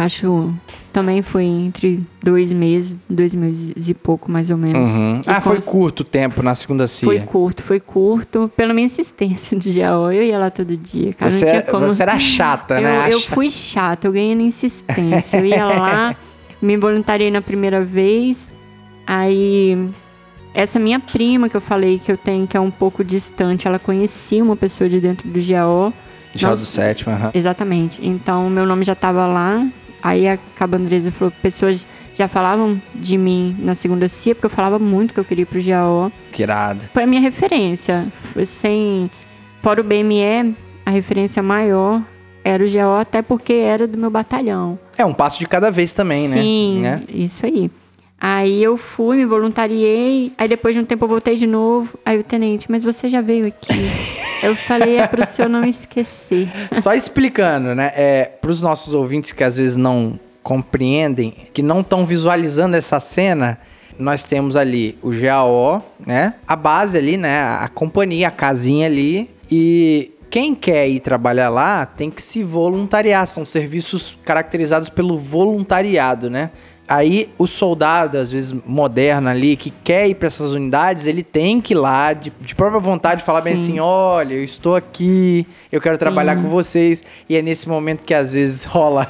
acho, também foi entre dois meses, dois meses e pouco, mais ou menos. Uhum. Ah, foi curto o tempo na segunda CIA. Foi curto, foi curto. Pela minha insistência do GAO, eu ia lá todo dia. Cara, Você, não tinha é- como... você era chata, Eu, né? eu fui chata, eu ganhei na insistência. Eu ia lá, me voluntariei na primeira vez. Aí, essa minha prima que eu falei que eu tenho, que é um pouco distante, ela conhecia uma pessoa de dentro do GAO. Já do sétimo, aham. Exatamente. Então, meu nome já tava lá. Aí a Cabandresa falou, pessoas já falavam de mim na segunda CIA, porque eu falava muito que eu queria ir pro GAO. Que irado. Foi a minha referência. Foi Sem, fora o BME, a referência maior era o GAO, até porque era do meu batalhão. É um passo de cada vez também, Sim, né? isso aí. Aí eu fui, me voluntariei, aí depois de um tempo eu voltei de novo. Aí o tenente, mas você já veio aqui. eu falei, é pro senhor não esquecer. Só explicando, né? É, para os nossos ouvintes que às vezes não compreendem, que não estão visualizando essa cena, nós temos ali o GAO, né? A base ali, né? A companhia, a casinha ali. E quem quer ir trabalhar lá tem que se voluntariar. São serviços caracterizados pelo voluntariado, né? Aí o soldado, às vezes moderno ali, que quer ir para essas unidades, ele tem que ir lá de, de própria vontade falar bem Sim. assim: olha, eu estou aqui, eu quero trabalhar com vocês. E é nesse momento que às vezes rola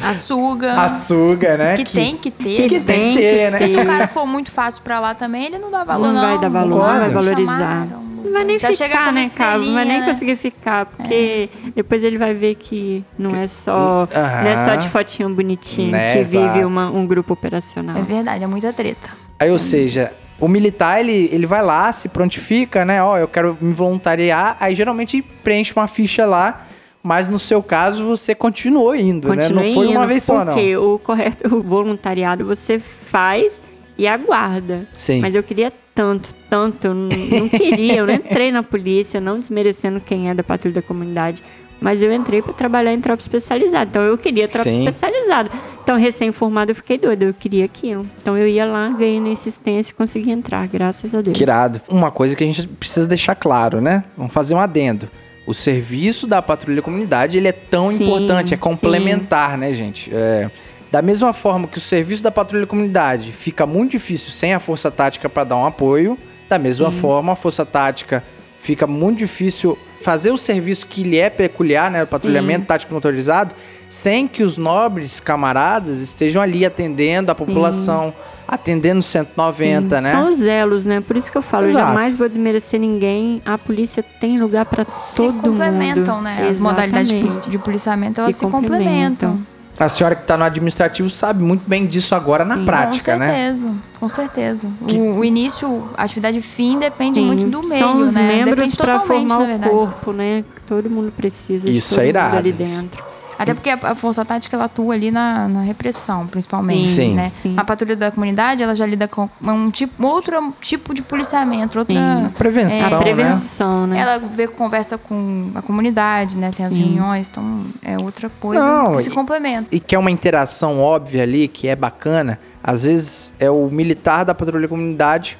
Açuga. a suga, né? Que, tem que ter. que tem que ter, né? Porque se o cara for muito fácil pra lá também, ele não dá valor, não. não vai dar valor, não vai valorizar. Chamaram. Não vai nem Já chega ficar, né, cara? Não vai nem né? conseguir ficar, porque depois ele vai ver que não é só, não é só de fotinho bonitinho Né, que exato. vive uma- um grupo operacional. É verdade, é muita treta. Aí, ou seja, o militar, ele, ele vai lá, se prontifica, né? Ó, eu quero me voluntariar. Aí, geralmente, preenche uma ficha lá. Mas, no seu caso, você continuou indo, né? Continue Não foi uma indo, vez só, não. Porque o correto, o voluntariado você faz e aguarda. Sim. Mas eu queria tanto, tanto, eu não, queria, eu não entrei na polícia, não desmerecendo quem é da patrulha da comunidade. Mas eu entrei para trabalhar em tropa especializada. Então eu queria tropa Sim. especializada. Então, recém-formado, eu fiquei doida, eu queria aquilo. Então eu ia lá, ganhei na insistência e consegui entrar, graças a Deus. Que irado. Uma coisa que a gente precisa deixar claro, né? Vamos fazer um adendo. O serviço da patrulha comunidade, ele é tão Sim, importante, é sim. complementar, né, gente? É, da mesma forma que o serviço da patrulha comunidade fica muito difícil sem a força tática para dar um apoio, da mesma forma a força tática fica muito difícil fazer o serviço que lhe é peculiar, né, o patrulhamento tático motorizado, sem que os nobres camaradas estejam ali atendendo a população, atendendo o 190, né? São os elos, né? Por isso que eu falo, eu Exato. jamais vou desmerecer ninguém. A polícia tem lugar para Se todo complementam, mundo. né? As modalidades de, Exatamente. poli- de policiamento, elas Se se, complementam. A senhora que está no administrativo sabe muito bem disso agora na prática, com né? certeza, com certeza. O, o início, a atividade fim depende Sim, muito do meio, São os né? membros Depende para totalmente, formar na o verdade. corpo, né? Todo mundo precisa Isso de todo é irado, ali isso. dentro. Até porque a, força tática ela atua ali na, na repressão, principalmente, Sim. né? Sim. A patrulha da comunidade, ela já lida com um tipo, outro tipo de policiamento, outra Sim. Prevenção, A né? prevenção, né? ela vê, conversa com a comunidade, né? Tem as Sim. reuniões, então é outra coisa Não, que se e- complementa. E que é uma interação óbvia ali, que é bacana. Às vezes é o militar da patrulha da comunidade,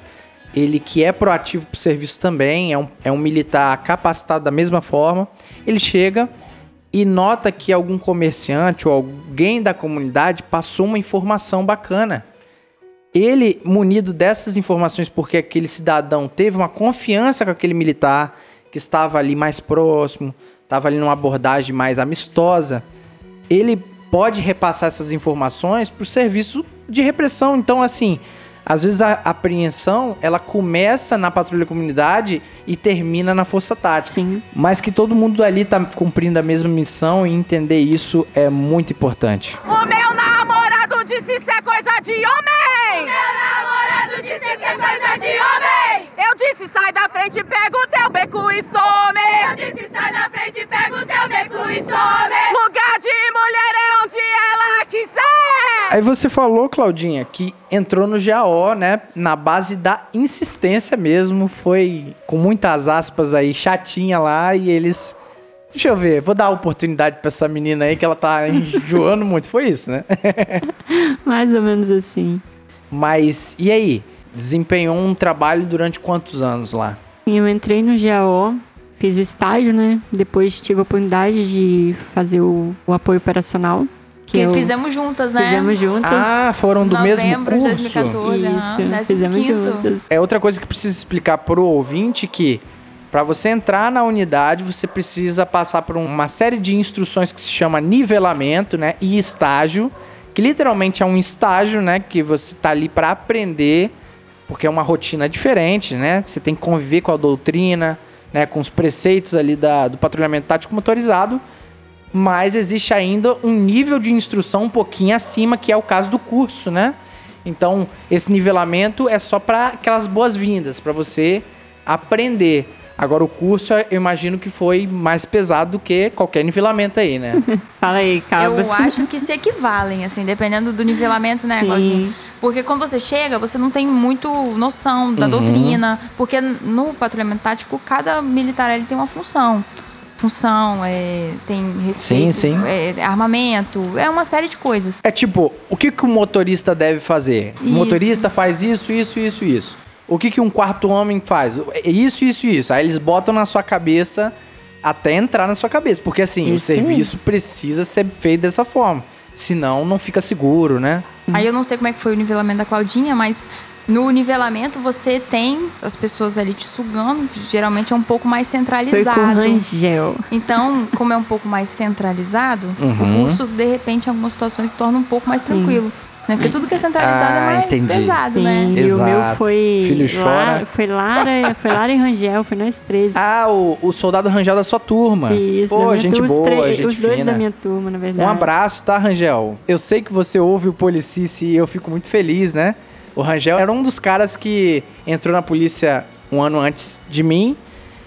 ele que é proativo pro serviço também, é um, é um militar capacitado da mesma forma. Ele chega e nota que algum comerciante ou alguém da comunidade passou uma informação bacana. Ele, munido dessas informações, porque aquele cidadão teve uma confiança com aquele militar que estava ali mais próximo, estava ali numa abordagem mais amistosa, ele pode repassar essas informações para o serviço de repressão. Então, assim, às vezes a apreensão ela começa na patrulha da comunidade e termina na força tática. Sim. Mas que todo mundo ali tá cumprindo a mesma missão e entender isso é muito importante. O meu namorado disse isso é coisa de homem! Meu namorado disse isso é coisa de homem! Eu disse sai da frente, pega o teu beco e some! Eu disse sai da frente, pega o teu beco e some! Aí você falou, Claudinha, que entrou no GAO, né? Na base da insistência mesmo. Foi com muitas aspas aí, chatinha lá, e eles. Deixa eu ver, vou dar oportunidade pra essa menina aí que ela tá enjoando muito. Foi isso, né? Mais ou menos assim. Mas e aí? Desempenhou um trabalho durante quantos anos lá? Eu entrei no GAO, fiz o estágio, né? Depois tive a oportunidade de fazer o, o apoio operacional. Que eu fizemos juntas, né? fizemos juntas. Ah, foram do mesmo Novembro de curso. 2014, aham, Isso, décimo fizemos juntas. É outra coisa que precisa explicar pro ouvinte que para você entrar na unidade, você precisa passar por uma série de instruções que se chama nivelamento, né, e estágio, que literalmente é um estágio, né, que você tá ali para aprender, porque é uma rotina diferente, né? Você tem que conviver com a doutrina, né, com os preceitos ali da, do patrulhamento tático motorizado, mas existe ainda um nível de instrução um pouquinho acima, que é o caso do curso, né? Então, esse nivelamento é só para aquelas boas-vindas, para você aprender. Agora, o curso, eu imagino que foi mais pesado do que qualquer nivelamento aí, né? Fala aí, Cabas. Eu acho que se equivalem, assim, dependendo do nivelamento, né, Sim. Claudinha? Porque quando você chega, você não tem muito noção Uhum. da doutrina. Porque no patrulhamento tático, cada militar ele tem uma função. Função, é, tem respeito, sim. é, armamento, é uma série de coisas. É tipo, o que, que o motorista deve fazer? O Isso. motorista faz isso, isso, isso, isso. O que, que um quarto homem faz? É Isso, isso, isso. Aí eles botam na sua cabeça até entrar na sua cabeça. Porque assim, o Isso aí. serviço precisa ser feito dessa forma. Senão não fica seguro, né? Aí eu não sei como é que foi o nivelamento da Claudinha, mas no nivelamento você tem as pessoas ali te sugando, que geralmente é um pouco mais Foi com centralizado. Rangel. Então, como é um pouco mais centralizado, Uhum. o curso, de repente, em algumas situações, se torna um pouco mais tranquilo. Né? Porque tudo que é centralizado Ah, é mais entendi. pesado, Sim, né? e o meu Exato. foi. Filho Lara- chora. foi Lara, foi Lara e Rangel, foi nós três. Ah, o, o soldado Rangel da sua turma. Isso, Pô, gente turma, os boa, três- gente Os dois fina. da minha turma, na verdade. Um abraço, tá, Rangel? Eu sei que você ouve o Policice e eu fico muito feliz, né? O Rangel era um dos caras que entrou na polícia um ano antes de mim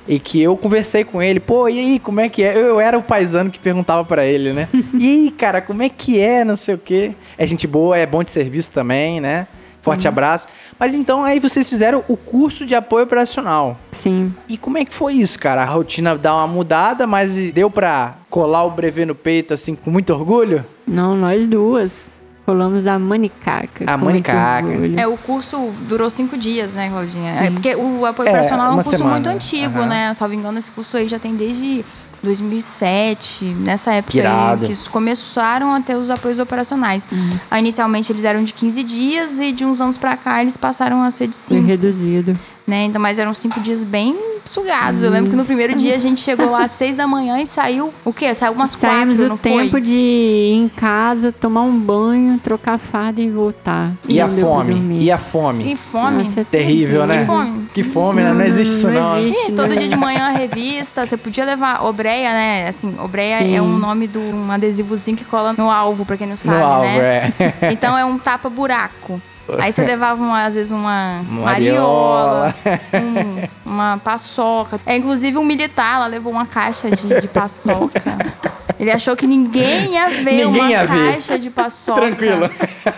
e que eu conversei com ele. Pô, e aí, como é que é? Eu, eu era o paisano que perguntava pra ele, né? e aí, cara, como é que é? Não sei o quê. É gente boa, é bom de serviço também, né? Forte abraço. Mas então aí vocês fizeram o curso de apoio operacional. Sim. E como é que foi isso, cara? A rotina dá uma mudada, mas deu pra colar o brevê no peito, assim, com muito orgulho? Não, nós duas. Rolamos a manicaca. A manicaca. É, o curso durou cinco dias, né, Claudinha? É porque o apoio É, operacional é um curso semana. muito antigo, Aham. né? Salvo engano, esse curso aí já tem desde 2007, nessa época aí, que isso começaram a ter os apoios operacionais. Aí, inicialmente eles eram de 15 dias e de uns anos pra cá eles passaram a ser de Foi 5, reduzido. Né? Então, mas eram cinco dias bem sugados. Eu lembro que no primeiro dia a gente chegou lá às seis da manhã e saiu o quê? Saiu umas Saímos quatro, o não tempo foi? de ir em casa, tomar um banho, trocar farda e voltar. E a Não deu pra fome? dormir. E a fome? Que fome. Nossa, é Terrível, né? Que fome. Que fome, né? Não existe isso, não. né? existe, E todo né? dia de manhã a revista, você podia levar obreia, né? Assim, obreia Sim. é um nome de um adesivozinho que cola no alvo, pra quem não sabe, no alvo, né? é. Então é um tapa-buraco. Aí você levava, uma, às vezes, uma mariola, um- uma paçoca. É, inclusive, um militar, ela levou uma caixa de, de paçoca. Ele achou que ninguém ia ver Ninguém uma ia ver. caixa de paçoca. Tranquilo.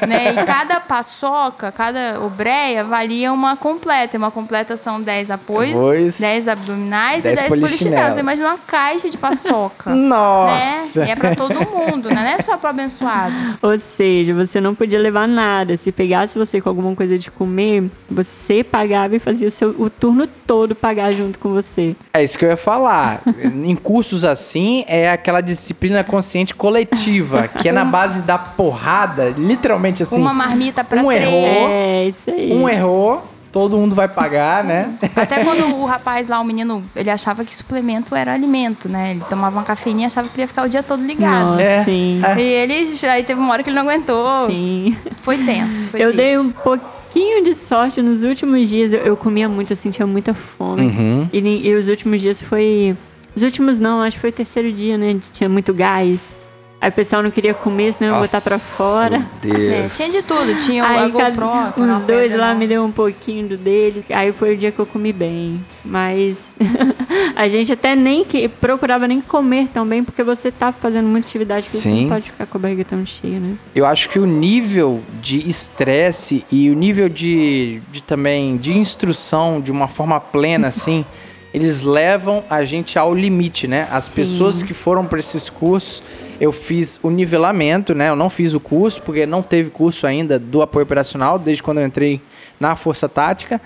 Né? E cada paçoca, cada obreia valia uma completa. E uma completa são 10 apoios, Apoios, 10 abdominais 10 e 10 polichinelos. polichinelos. Você imagina uma caixa de paçoca. Nossa! Né? E é pra todo mundo, né? Não é só pro abençoado. Ou seja, você não podia levar nada. Se pegasse você com alguma coisa de comer, você pagava e fazia o, seu, o turno todo pagar junto com você. É isso que eu ia falar. em cursos assim, é aquela disciplina consciente coletiva, que é na base da porrada, literalmente assim. uma marmita pra um três. errou. É, isso aí. Um errou, todo mundo vai pagar, né? Até quando o rapaz lá, o menino, ele achava que suplemento era alimento, né? Ele tomava uma cafeína e achava que ia ficar o dia todo ligado. Nossa, É. sim. É. E ele, aí teve uma hora que ele não aguentou. Sim. Foi tenso. Foi eu triste. dei um pouquinho de sorte nos últimos dias. Eu, eu comia muito, eu sentia muita fome. Uhum. E, e os últimos dias foi. Os últimos não, acho que foi o terceiro dia, né? Tinha muito gás. Aí o pessoal não queria comer, senão eu ia botar pra fora. Meu É, Deus. tinha de tudo. Tinha o a Aí cada, GoPro. uns uma dois pedra lá enorme. me deu um pouquinho do dele. Aí foi o dia que eu comi bem. Mas a gente até nem que procurava nem comer tão bem, porque você tá fazendo muita atividade que você Sim. não pode ficar com a barriga tão cheia, né? Eu acho que o nível de estresse e o nível de, de também de instrução de uma forma plena, assim, eles levam a gente ao limite, né? As Sim. pessoas que foram para esses cursos, eu fiz o nivelamento, né? Eu não fiz o curso, porque não teve curso ainda do apoio operacional, desde quando eu entrei na Força Tática.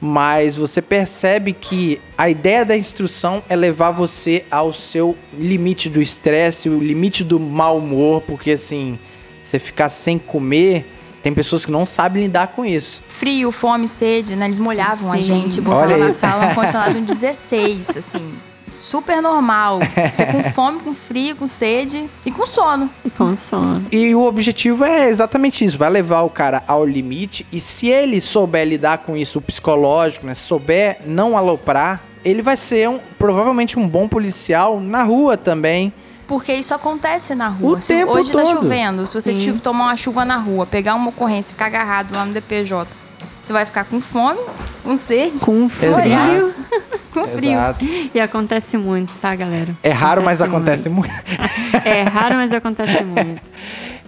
Mas você percebe que a ideia da instrução é levar você ao seu limite do estresse, o limite do mau humor, porque assim, você ficar sem comer, tem pessoas que não sabem lidar com isso. Frio, fome, sede, né? Eles molhavam a Sim. gente, botavam Olha na sala um condicionado em 16, assim. Super normal. Você com fome, com frio, com sede e com sono. E com sono. E o objetivo é exatamente isso, vai levar o cara ao limite e se ele souber lidar com isso, o psicológico, né, souber não aloprar, ele vai ser um, provavelmente um bom policial na rua também. Porque isso acontece na rua. O Se tempo hoje tá todo. chovendo, se você tive- tomar uma chuva na rua, pegar uma ocorrência, ficar agarrado lá no DPJ, você vai ficar com fome, com sede, Com frio. Com frio. Exato. E acontece muito, tá, galera? É raro, mas acontece muito. muito. É raro, mas acontece muito.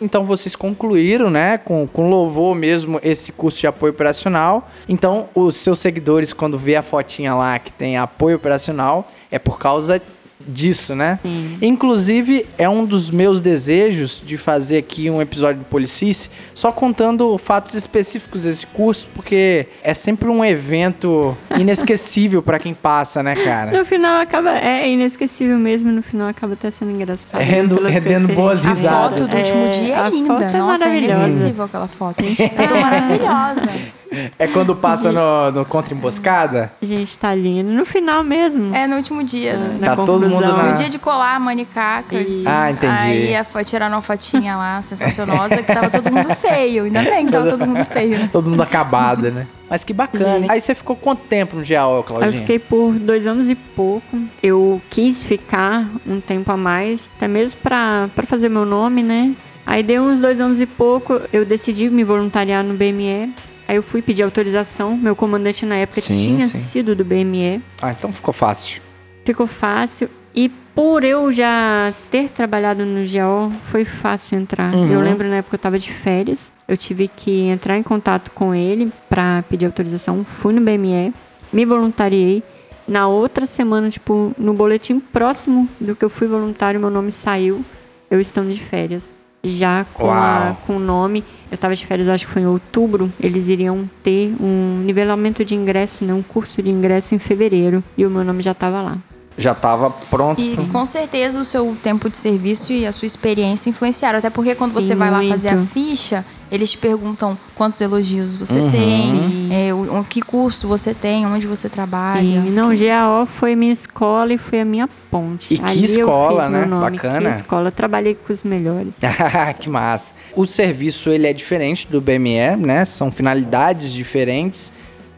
Então vocês concluíram, né, com, com louvor mesmo, esse curso de apoio operacional. Então os seus seguidores, quando vê a fotinha lá que tem apoio operacional, é por causa disso, né? Sim. Inclusive, é um dos meus desejos de fazer aqui um episódio do Policice, só contando fatos específicos desse curso, porque é sempre um evento inesquecível pra quem passa, né, cara? No final acaba. É inesquecível mesmo, no final acaba até sendo engraçado. É rendo- pelas rendendo boas gente A risadas. foto do último dia é linda. foto é Nossa, é inesquecível aquela foto. Eu tô maravilhosa. É quando passa no, no contra-emboscada? A gente tá lindo. No final mesmo. É no último dia. né? na Tá todo mundo conclusão. na- No dia de colar a manicaca. Isso. Ah, entendi. Aí a fo- tiraram uma fotinha lá, sensacionosa, que tava todo mundo feio. Ainda bem que tava todo mundo feio, né? Todo mundo acabado, né? Mas que bacana. hein? Aí você ficou quanto tempo no GAO, Eu Claudinha? fiquei por dois anos e pouco. Eu quis ficar um tempo a mais, até mesmo pra, pra fazer meu nome, né? Aí deu uns dois anos e pouco, eu decidi me voluntariar no BME. Aí eu fui pedir autorização. Meu comandante na época Sim, tinha sim. sido do BME. Ah, então ficou fácil. Ficou fácil. E por eu já ter trabalhado no GAO, foi fácil entrar. Uhum. Eu lembro na época que eu tava de férias. Eu tive que entrar em contato com ele pra pedir autorização. Fui no BME, me voluntariei. Na outra semana, tipo, no boletim próximo do que eu fui voluntário, meu nome saiu. Eu estando de férias. Já com, a- com o nome. Eu tava de férias, acho que foi em outubro. Eles iriam ter um nivelamento de ingresso, né? Um curso de ingresso em fevereiro. E o meu nome já tava lá. Já tava pronto. E com certeza o seu tempo de serviço e a sua experiência influenciaram. Até porque quando você Sim, vai lá muito. fazer a ficha, eles te perguntam quantos elogios você Uhum. tem, é, o, o que curso você tem, onde você trabalha. Sim, não, que- GAO foi minha escola e foi a minha ponte. E que Ali eu escola, né? nome, Bacana. Que escola, trabalhei com os melhores. que massa. O serviço ele é diferente do BME, né? São finalidades diferentes,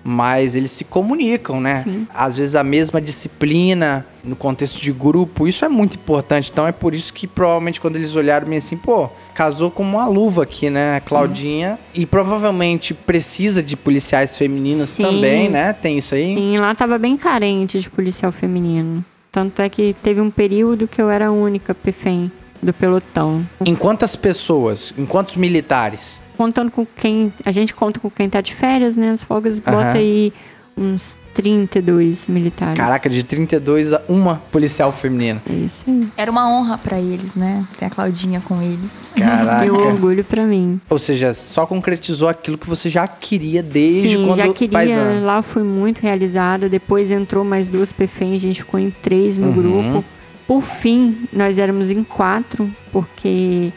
mas eles se comunicam, né? Sim. Às vezes a mesma disciplina no contexto de grupo, isso é muito importante. Então é por isso que provavelmente quando eles olharam bem assim, pô, casou como uma luva aqui, né, Claudinha, e provavelmente precisa de policiais femininos Sim. também, né? Tem isso aí? Sim, lá tava bem carente de policial feminino. Tanto é que teve um período que eu era a única PFEM do pelotão. Em quantas pessoas? Em quantos militares? Contando com quem. A gente conta com quem tá de férias, né? As folgas bota Aham. aí uns 32 militares. Caraca, de 32 a uma policial feminina. É isso aí. Era uma honra pra eles, né? Ter a Claudinha com eles. Caraca. O orgulho pra mim. Ou seja, só concretizou aquilo que você já queria desde Sim, quando já queria. paisano. Lá fui muito realizada. Depois entrou mais duas PFEM, a gente ficou em três no Uhum. grupo. Por fim, nós éramos em quatro, porque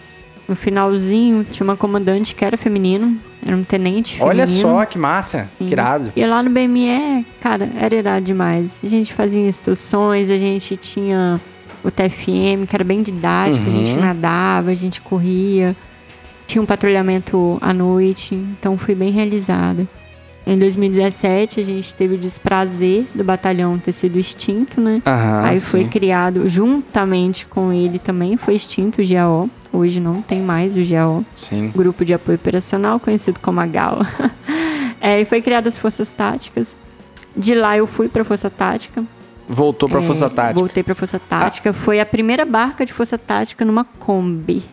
no finalzinho tinha uma comandante que era feminino, era um tenente feminino. Olha só que massa, Sim. que irado. E lá no BME, cara, era irado demais. A gente fazia instruções, a gente tinha o TFM, que era bem didático, a gente Uhum. nadava, a gente corria. Tinha um patrulhamento à noite, então fui bem realizada. Em 2017, a gente teve o desprazer do batalhão ter sido extinto, né? Aham, Aí foi sim. criado, juntamente com ele também, foi extinto o GAO. Hoje não tem mais o GAO. Sim. Grupo de Apoio Operacional, conhecido como a GAO. é, e foi criado as Forças Táticas. De lá eu fui para a Força Tática. Voltou pra É, Força Tática. Voltei para a Força Tática. Foi a primeira barca de Força Tática numa Kombi.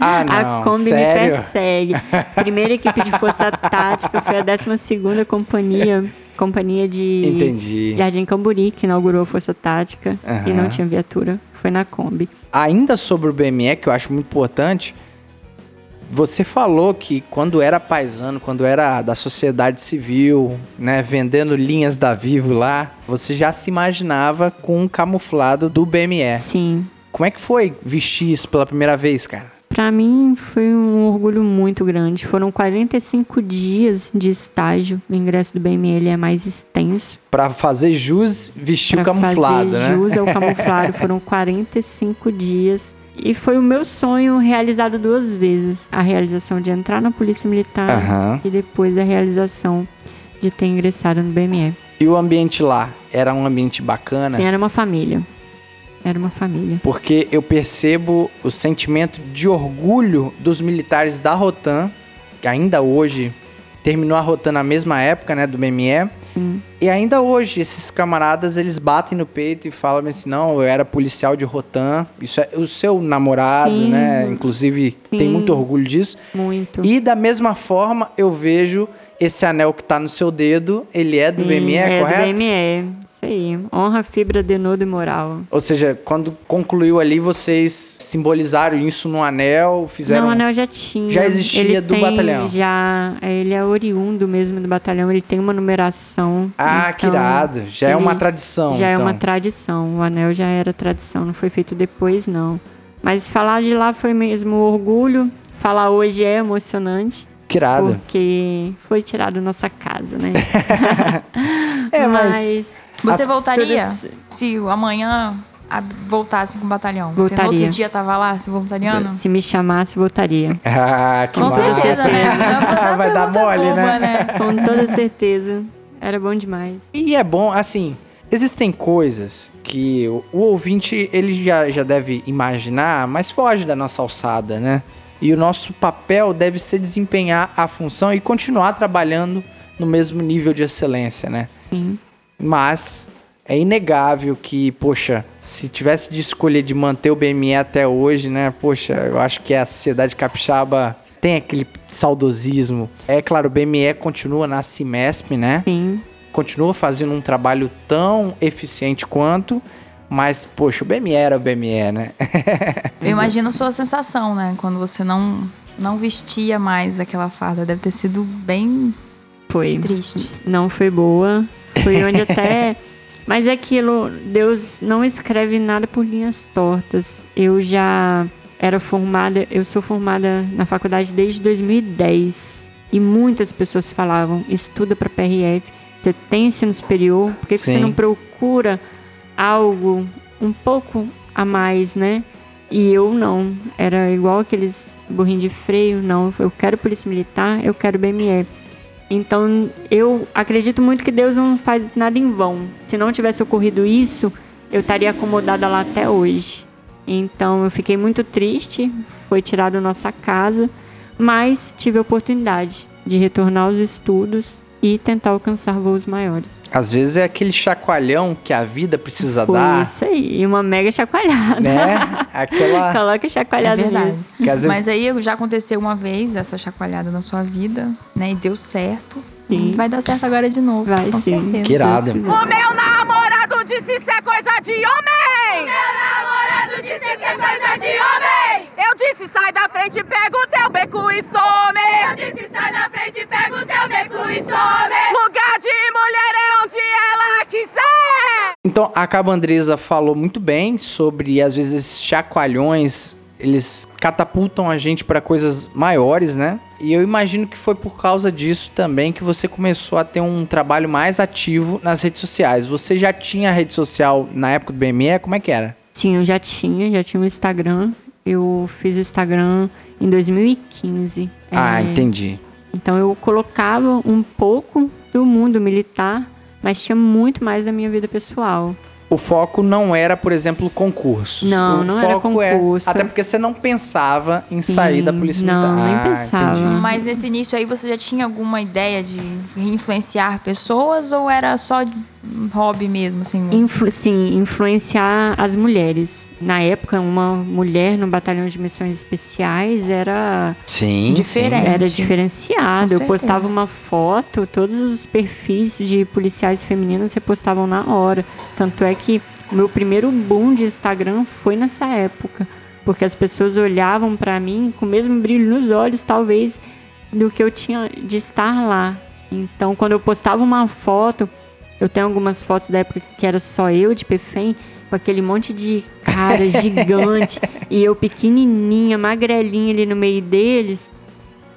Ah, não. a Kombi sério? me persegue. Primeira equipe de Força Tática foi a 12ª Companhia. Companhia de Entendi. Jardim Camburi, que inaugurou a Força Tática. E Aham. não tinha viatura. Foi na Kombi. Ainda sobre o BME, que eu acho muito importante, você falou que quando era paisano, quando era da sociedade civil, né, vendendo linhas da Vivo lá, você já se imaginava com um camuflado do BME. Sim. Como é que foi vestir isso pela primeira vez, cara? Pra mim foi um orgulho muito grande. Foram 45 dias de estágio. O ingresso do BML ele é mais extenso. Pra fazer jus, vestir o Pra camuflado, fazer né? jus ao camuflado. Foram 45 dias. E foi o meu sonho realizado duas vezes. A realização de entrar na Polícia Militar Aham. e depois a realização de ter ingressado no BME. E o ambiente lá? Era um ambiente bacana? Sim, era uma família. Era uma família. Porque eu percebo o sentimento de orgulho dos militares da Rotan, que ainda hoje terminou a Rotan na mesma época, né, do BME. E ainda hoje esses camaradas eles batem no peito e falam assim: "Não, eu era policial de Rotan". Isso é o seu namorado, Sim. né? Inclusive tem Sim. muito orgulho disso. Muito. E da mesma forma, eu vejo esse anel que tá no seu dedo, ele é do Sim, BME, é correto? do BME. Isso aí. Honra, fibra, denodo e moral. Ou seja, quando concluiu ali, vocês simbolizaram isso num anel, fizeram. Não, o anel já tinha. Já existia ele do tem, batalhão. Já, ele é oriundo mesmo do batalhão, ele tem uma numeração. Ah, que então irado. Já é uma tradição. Já é então. uma tradição. O anel já era tradição, não foi feito depois, não. Mas falar de lá foi mesmo orgulho. Falar hoje é emocionante. Que irado. Porque foi tirado nossa casa, né? É, mas. Você As- voltaria? todas- Se amanhã voltasse com o batalhão? Você no Voltaria. outro dia tava lá, se voluntariano? Se me chamasse, voltaria. Ah, que Com massa. certeza, né? Não Vai dar mole, boba, né? Com toda certeza. Era bom demais. E é bom, assim, existem coisas que o, o ouvinte ele já, já deve imaginar, mas foge da nossa alçada, né? E o nosso papel deve ser desempenhar a função e continuar trabalhando no mesmo nível de excelência, né? Sim. Mas é inegável que, poxa, se tivesse de escolher de manter o BME até hoje, né? Poxa, eu acho que a sociedade capixaba tem aquele saudosismo. É claro, o BME continua na CIMESP, né? Sim. Continua fazendo um trabalho tão eficiente quanto, mas, poxa, o BME era o BME, né? Eu imagino a sua sensação, né? Quando você não, não vestia mais aquela farda. Deve ter sido bem Foi. triste. Não foi boa. Foi onde até. Mas é aquilo, Deus não escreve nada por linhas tortas. Eu já era formada, eu sou formada na faculdade desde 2010. E muitas pessoas falavam: estuda para PRF, você tem ensino superior, por que, que você não procura algo um pouco a mais, né? E eu não. Era igual aqueles burrinhos de freio, não. Eu quero polícia militar, eu quero BME. Então, eu acredito muito que Deus não faz nada em vão. Se não tivesse ocorrido isso, eu estaria acomodada lá até hoje. Então, eu fiquei muito triste, foi tirado nossa casa, mas tive a oportunidade de retornar aos estudos e tentar alcançar voos maiores. Às vezes é aquele chacoalhão que a vida precisa Foi dar, isso aí, e uma mega chacoalhada. né? Aquela Coloca É chacoalhada verdade. nisso. vezes Mas aí já aconteceu uma vez essa chacoalhada na sua vida, né? E deu certo. Sim. Vai dar certo agora de novo. Vai com sim. certeza. que irado. O meu namorado disse isso é coisa de homem! Meu namorado disse isso é coisa de homem! Eu disse sai da frente, pega o teu beco e some! Eu disse sai da frente, pega o teu beco e some! Lugar de mulher é onde ela quiser! Então, a Cabandresa falou muito bem sobre, às vezes, esses chacoalhões, eles catapultam a gente para coisas maiores, né? E eu imagino que foi por causa disso também que você começou a ter um trabalho mais ativo nas redes sociais. Você já tinha rede social na época do BME? Como é que era? Sim, eu já tinha, já tinha um Instagram. Eu fiz o Instagram em 2015. Ah, É, entendi. Então eu colocava um pouco do mundo militar, mas tinha muito mais da minha vida pessoal. O foco não era, por exemplo, concursos. Não, o não era é- concurso. até porque você não pensava em sair Sim, da polícia não, militar. nem Ah, pensava. entendi. Mas nesse início aí você já tinha alguma ideia de influenciar pessoas ou era só um hobby mesmo, assim? Influ- sim, influenciar as mulheres. Na época, uma mulher no batalhão de missões especiais era Sim, Diferente. era diferenciado. Com Eu postava uma foto, todos os perfis de policiais femininas repostavam na hora. Tanto é que o meu primeiro boom de Instagram foi nessa época, porque as pessoas olhavam pra mim com o mesmo brilho nos olhos, talvez, do que eu tinha de estar lá. Então, quando eu postava uma foto, eu tenho algumas fotos da época que era só eu de Pefém, com aquele monte de cara gigante e eu pequenininha, magrelinha ali no meio deles.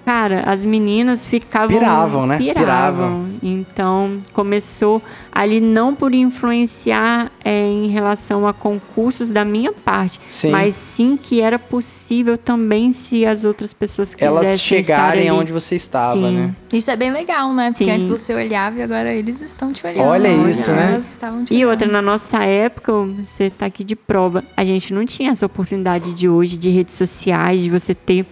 Cara, as meninas ficavam. Piravam, né? Piravam. Piravam. Então, começou ali não por influenciar é, em relação a concursos da minha parte, Sim. mas sim que era possível também se as outras pessoas quisessem Elas estar chegarem ali. aonde você estava, Sim. né? Isso é bem legal, né? Porque Sim. antes você olhava e agora eles estão te olhando. Olha Olha, isso, né? Elas estavam te E olhando. outra, na nossa época, você tá aqui de prova, a gente não tinha essa oportunidade de hoje de redes sociais, de você ter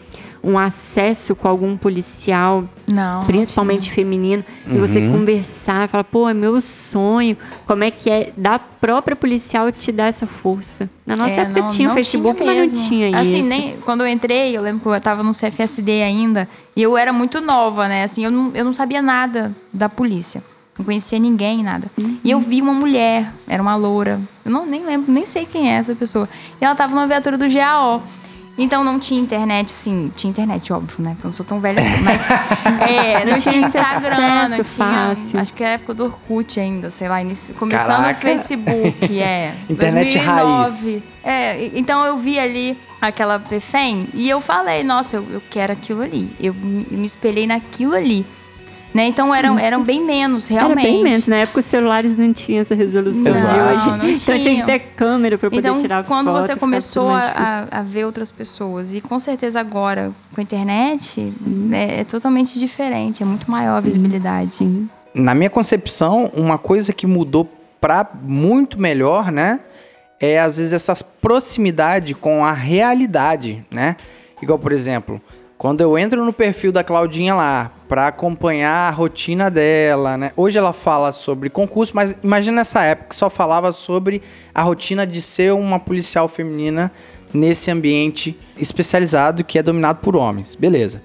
um acesso com algum policial, Não. não principalmente feminino, e você Uhum. conversar, falar, pô, é meu sonho. Como é que é da própria policial te dar essa força? Na nossa É, época não- tinha o não Facebook, tinha mas não tinha assim, isso. Nem, quando eu entrei, eu lembro que eu tava no CFSD ainda, e eu era muito nova, né? Assim, eu não, eu não sabia nada da polícia. Não conhecia ninguém, nada. E eu vi uma mulher, era uma loura. Eu não, nem lembro, nem sei quem é essa pessoa. E ela tava numa viatura do GAO. Então não tinha internet, assim, tinha internet, óbvio, né? Porque eu não sou tão velha assim, mas é, não, Não tinha Instagram, não acesso tinha. fácil. Acho que é a época do Orkut ainda, sei lá, inici- começando Caraca. o Facebook, é. Internet 2009. raiz. É, então eu vi ali aquela PFEM e eu falei, nossa, eu, eu quero aquilo ali. Eu me me espelhei naquilo ali. Né? Então eram, eram bem menos, realmente. Era bem menos. Na época os celulares não tinham essa resolução Não, de hoje. não então tinha que ter câmera para poder Então, tirar quando foto. você ficava começou tudo mais difícil. a, a, ver outras pessoas, e com certeza agora, com a internet, é, é totalmente diferente, é muito maior a visibilidade. Sim. Na minha concepção, uma coisa que mudou pra muito melhor, né? É às vezes essa proximidade com a realidade, né? Igual, por exemplo, quando eu entro no perfil da Claudinha lá pra acompanhar a rotina dela, né? Hoje ela fala sobre concurso, mas imagina nessa época que só falava sobre a rotina de ser uma policial feminina nesse ambiente especializado que é dominado por homens. Beleza.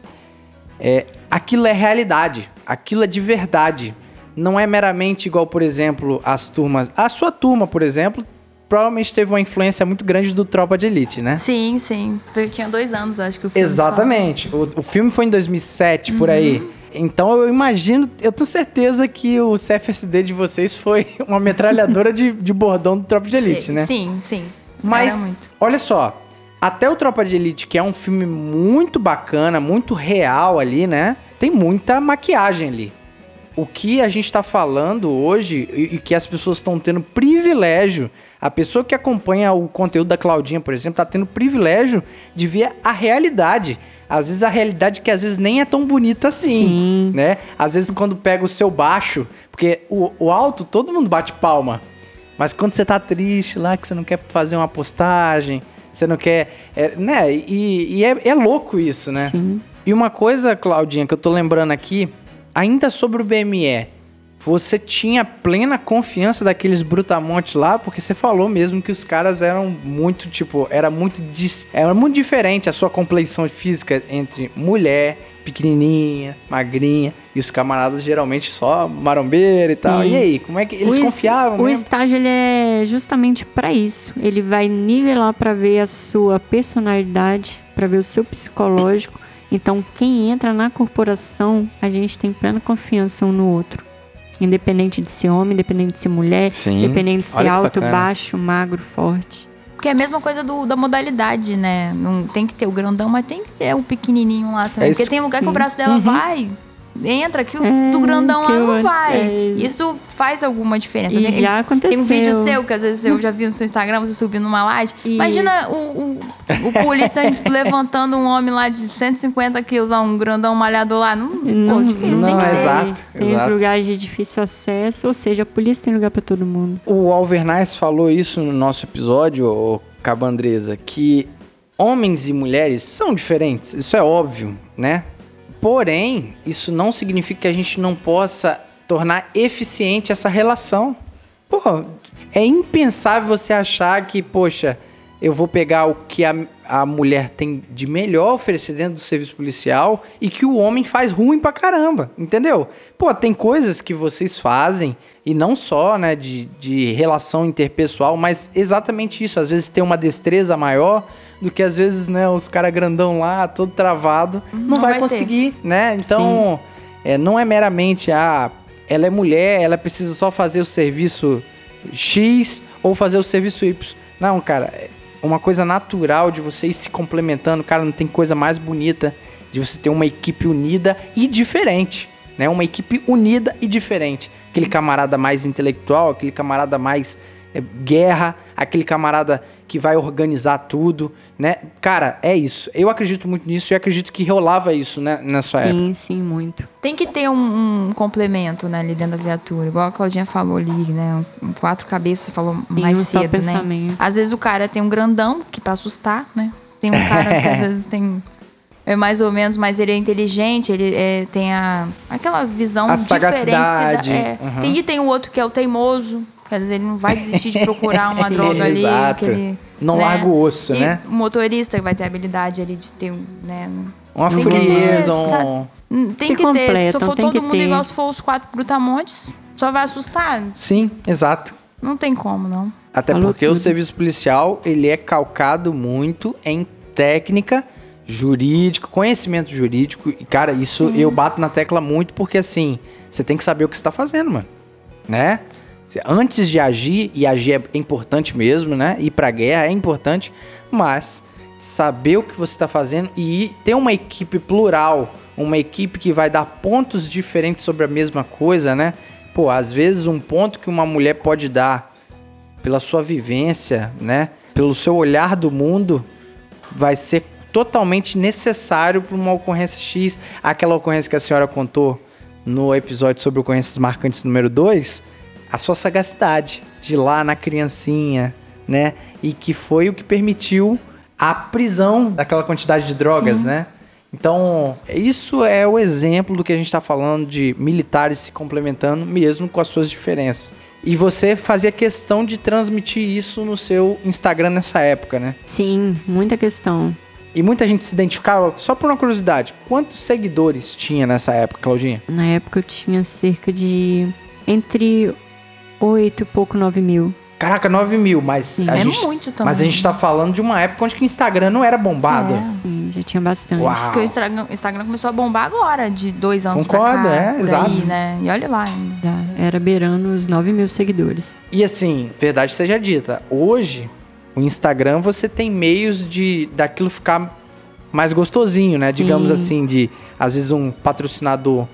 É, aquilo é realidade, aquilo é de verdade. Não é meramente igual, por exemplo, as turmas. A sua turma, por exemplo, provavelmente teve uma influência muito grande do Tropa de Elite, né? Sim, sim. Eu tinha dois anos, acho que o filme. Exatamente. O, o filme foi em 2007, por aí. Então eu imagino, eu tenho certeza que o CFSD de vocês foi uma metralhadora de, de bordão do Tropa de Elite, né? Sim, sim. Mas, olha só, até o Tropa de Elite, que é um filme muito bacana, muito real ali, né? Tem muita maquiagem ali. O que a gente tá falando hoje e, e que as pessoas estão tendo privilégio, a pessoa que acompanha o conteúdo da Claudinha, por exemplo, tá tendo privilégio de ver a realidade. Às vezes a realidade que às vezes nem é tão bonita assim, Sim. né? Às vezes quando pega o seu baixo, porque o, o alto todo mundo bate palma. Mas quando você tá triste lá, que você não quer fazer uma postagem, você não quer. é, né? E, e é, é louco isso, né? Sim. E uma coisa, Claudinha, que eu tô lembrando aqui, ainda sobre o BME, você tinha plena confiança daqueles brutamontes lá, porque você falou mesmo que os caras eram muito, tipo, era muito, era muito diferente a sua compleição física entre mulher, pequenininha, magrinha, e os camaradas geralmente só marombeiro e tal. Sim. E aí, como é que eles o confiavam O mesmo? estágio ele é justamente para isso. Ele vai nivelar para ver a sua personalidade, para ver o seu psicológico. Então, quem entra na corporação, a gente tem plena confiança um no outro. Independente de ser homem, independente de ser mulher, Sim. independente de ser Olha alto, baixo, magro, forte. Porque é a mesma coisa do, da modalidade, né? Não tem que ter o grandão, mas tem que ter o pequenininho lá também. É. Porque tem lugar que o braço dela Uhum. vai, entra, que o É, do grandão lá não o- vai. é. Isso faz alguma diferença. E Tem, já aconteceu. tem um vídeo seu, que às vezes eu já vi no seu Instagram, você subindo numa laje. Imagina o, o, o polícia levantando um homem lá de 150 quilos, lá, um grandão malhado lá. Não, pô, difícil, não, tem que ter. exato. Tem os exato. lugares de difícil acesso, ou seja, a polícia tem lugar para todo mundo. O Alvernais falou isso no nosso episódio, ô Cabandresa, que homens e mulheres são diferentes, isso é óbvio, né? Porém, isso não significa que a gente não possa tornar eficiente essa relação. Pô, é impensável você achar que, poxa, eu vou pegar o que a, a mulher tem de melhor oferecer dentro do serviço policial e que o homem faz ruim pra caramba, entendeu? Pô, tem coisas que vocês fazem, e não só, né, de, de relação interpessoal, mas exatamente isso. Às vezes tem uma destreza maior do que às vezes, né, os caras grandão lá, todo travado, não, Não vai, vai ter. conseguir, né? Então, é, não é meramente, ah, ela é mulher, ela precisa só fazer o serviço X ou fazer o serviço Y. Não, cara, uma coisa natural de você ir se complementando. Cara, não tem coisa mais bonita de você ter uma equipe unida e diferente, né? Uma equipe unida e diferente. Aquele camarada mais intelectual, aquele camarada mais é, guerra, aquele camarada que vai organizar tudo, né? Cara, é isso. Eu acredito muito nisso e acredito que rolava isso, né, na sua época. Sim, sim, muito. Tem que ter um, um complemento, né, ali dentro da viatura. Igual a Claudinha falou ali, né? Um, quatro cabeças, você falou mais um só cedo, né? Às vezes o cara tem um grandão, que pra assustar, né? Tem um cara que às vezes tem... É mais ou menos, mas ele é inteligente, ele é, tem a, aquela visão A diferenciada. sagacidade, É. uhum. Tem, e tem o outro que é o teimoso, quer dizer, ele não vai desistir de procurar uma droga ali. exato. Que ele, Não né? larga o osso, E né? O motorista vai ter a habilidade ali de ter, né? Uma Tem frieza, um... Hum, Tem Se que ter. Se for todo mundo ter. igual se for os quatro brutamontes, só vai assustar. Sim, exato. Não tem como, não. Até Falou porque o tudo. serviço policial, ele é calcado muito em técnica jurídica, conhecimento jurídico. E, cara, isso eu bato na tecla muito porque, assim, você tem que saber o que você tá fazendo, mano. Né? Antes de agir, e agir é importante mesmo, né? Ir pra guerra é importante, mas saber o que você tá fazendo e ter uma equipe plural, uma equipe que vai dar pontos diferentes sobre a mesma coisa, né? Pô, às vezes um ponto que uma mulher pode dar pela sua vivência, né? Pelo seu olhar do mundo, vai ser totalmente necessário para uma ocorrência X. Aquela ocorrência que a senhora contou no episódio sobre ocorrências marcantes número 2, a sua sagacidade de lá na criancinha, né? E que foi o que permitiu a prisão daquela quantidade de drogas, né? Então, isso é o exemplo do que a gente está falando de militares se complementando, mesmo com as suas diferenças. E você fazia questão de transmitir isso no seu Instagram nessa época, né? Sim, muita questão. E muita gente se identificava, só por uma curiosidade, quantos seguidores tinha nessa época, Claudinha? Na época eu tinha cerca de entre 8 e pouco, 9 mil. Caraca, 9 mil, mas a é gente. muito também. Mas a gente tá falando de uma época onde que o Instagram não era bombado. É. Sim, já tinha bastante. Uau. Porque o Instagram, Instagram começou a bombar agora, de dois anos Concordo, pra cá. é, por exato. Aí, né? E olha lá ainda. Era beirando os 9 mil seguidores. E assim, verdade seja dita, hoje o Instagram você tem meios de daquilo ficar mais gostosinho, né? Digamos Sim. assim, de às vezes um patrocinador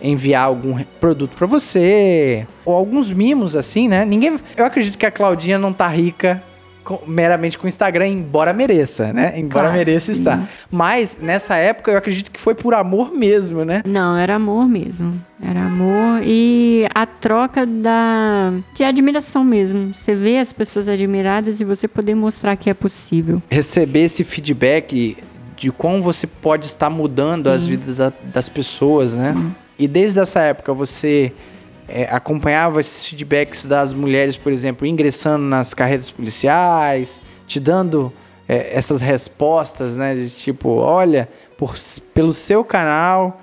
enviar algum produto pra você, ou alguns mimos assim, né? Ninguém, eu acredito que a Claudinha não tá rica com- meramente com o Instagram, embora mereça, né? Embora Claro, mereça estar. Mas nessa época eu acredito que foi por amor mesmo, né? Não, era amor mesmo. Era amor e a troca da de admiração mesmo. Você vê as pessoas admiradas e você poder mostrar que é possível. receber esse feedback de como você pode estar mudando as vidas da- das pessoas, né? E desde essa época você é, acompanhava esses feedbacks das mulheres, por exemplo, ingressando nas carreiras policiais, te dando é, essas respostas, né? De tipo, olha, por, pelo seu canal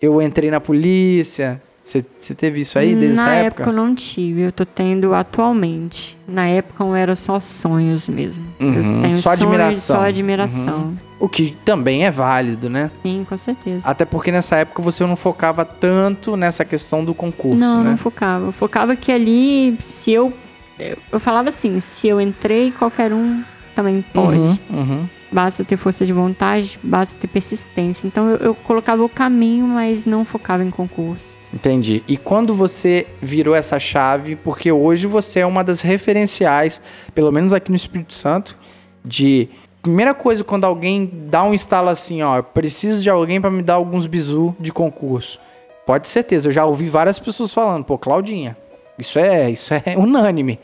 eu entrei na polícia. Você teve isso aí desde Na essa época época? eu não tive, eu tô tendo atualmente. Na época não era só sonhos mesmo. Uhum, Eu tenho só sonhos, admiração. Só admiração. O que também é válido, né? Sim, com certeza. Até porque nessa época você não focava tanto nessa questão do concurso, não, né? não focava. Eu focava que ali, se eu. Eu eu falava assim, se eu entrei, qualquer um também pode. Uhum, uhum. Basta ter força de vontade, basta ter persistência. Então eu, eu colocava o caminho, mas não focava em concurso. Entendi. E quando você virou essa chave, porque hoje você é uma das referenciais, pelo menos aqui no Espírito Santo, de primeira coisa quando alguém dá um estalo assim, ó, preciso de alguém para me dar alguns bizu de concurso. Pode ter certeza, eu já ouvi várias pessoas falando, pô, Claudinha, isso é, isso é unânime.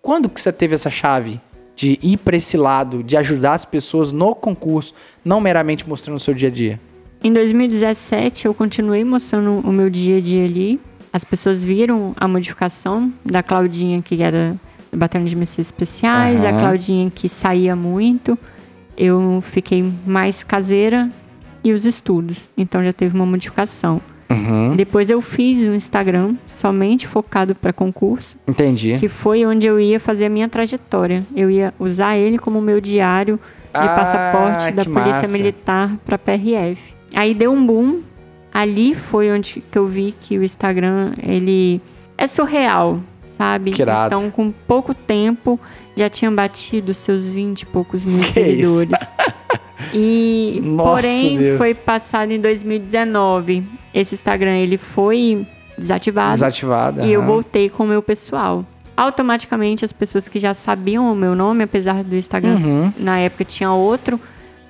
Quando que você teve essa chave de ir para esse lado, de ajudar as pessoas no concurso, não meramente mostrando o seu dia a dia? Em 2017, eu continuei mostrando o meu dia a dia ali. As pessoas viram a modificação da Claudinha, que era do Batalhão de Missões Especiais, a Aham. Claudinha que saía muito. Eu fiquei mais caseira e os estudos. Então já teve uma modificação. Uhum. Depois eu fiz um Instagram somente focado para concurso, Entendi. que foi onde eu ia fazer a minha trajetória. Eu ia usar ele como meu diário de Ah, passaporte da Polícia massa. Militar para PRF. Aí deu um boom. Ali foi onde que eu vi que o Instagram ele é surreal, sabe? Que irado. Então, com pouco tempo já tinham batido seus 20 e poucos mil Que seguidores. E Nossa, porém Deus. foi passado em 2019. Esse Instagram ele foi desativado Desativada. e eu aham. voltei com o meu pessoal. Automaticamente as pessoas que já sabiam o meu nome, apesar do Instagram Uhum. na época tinha outro,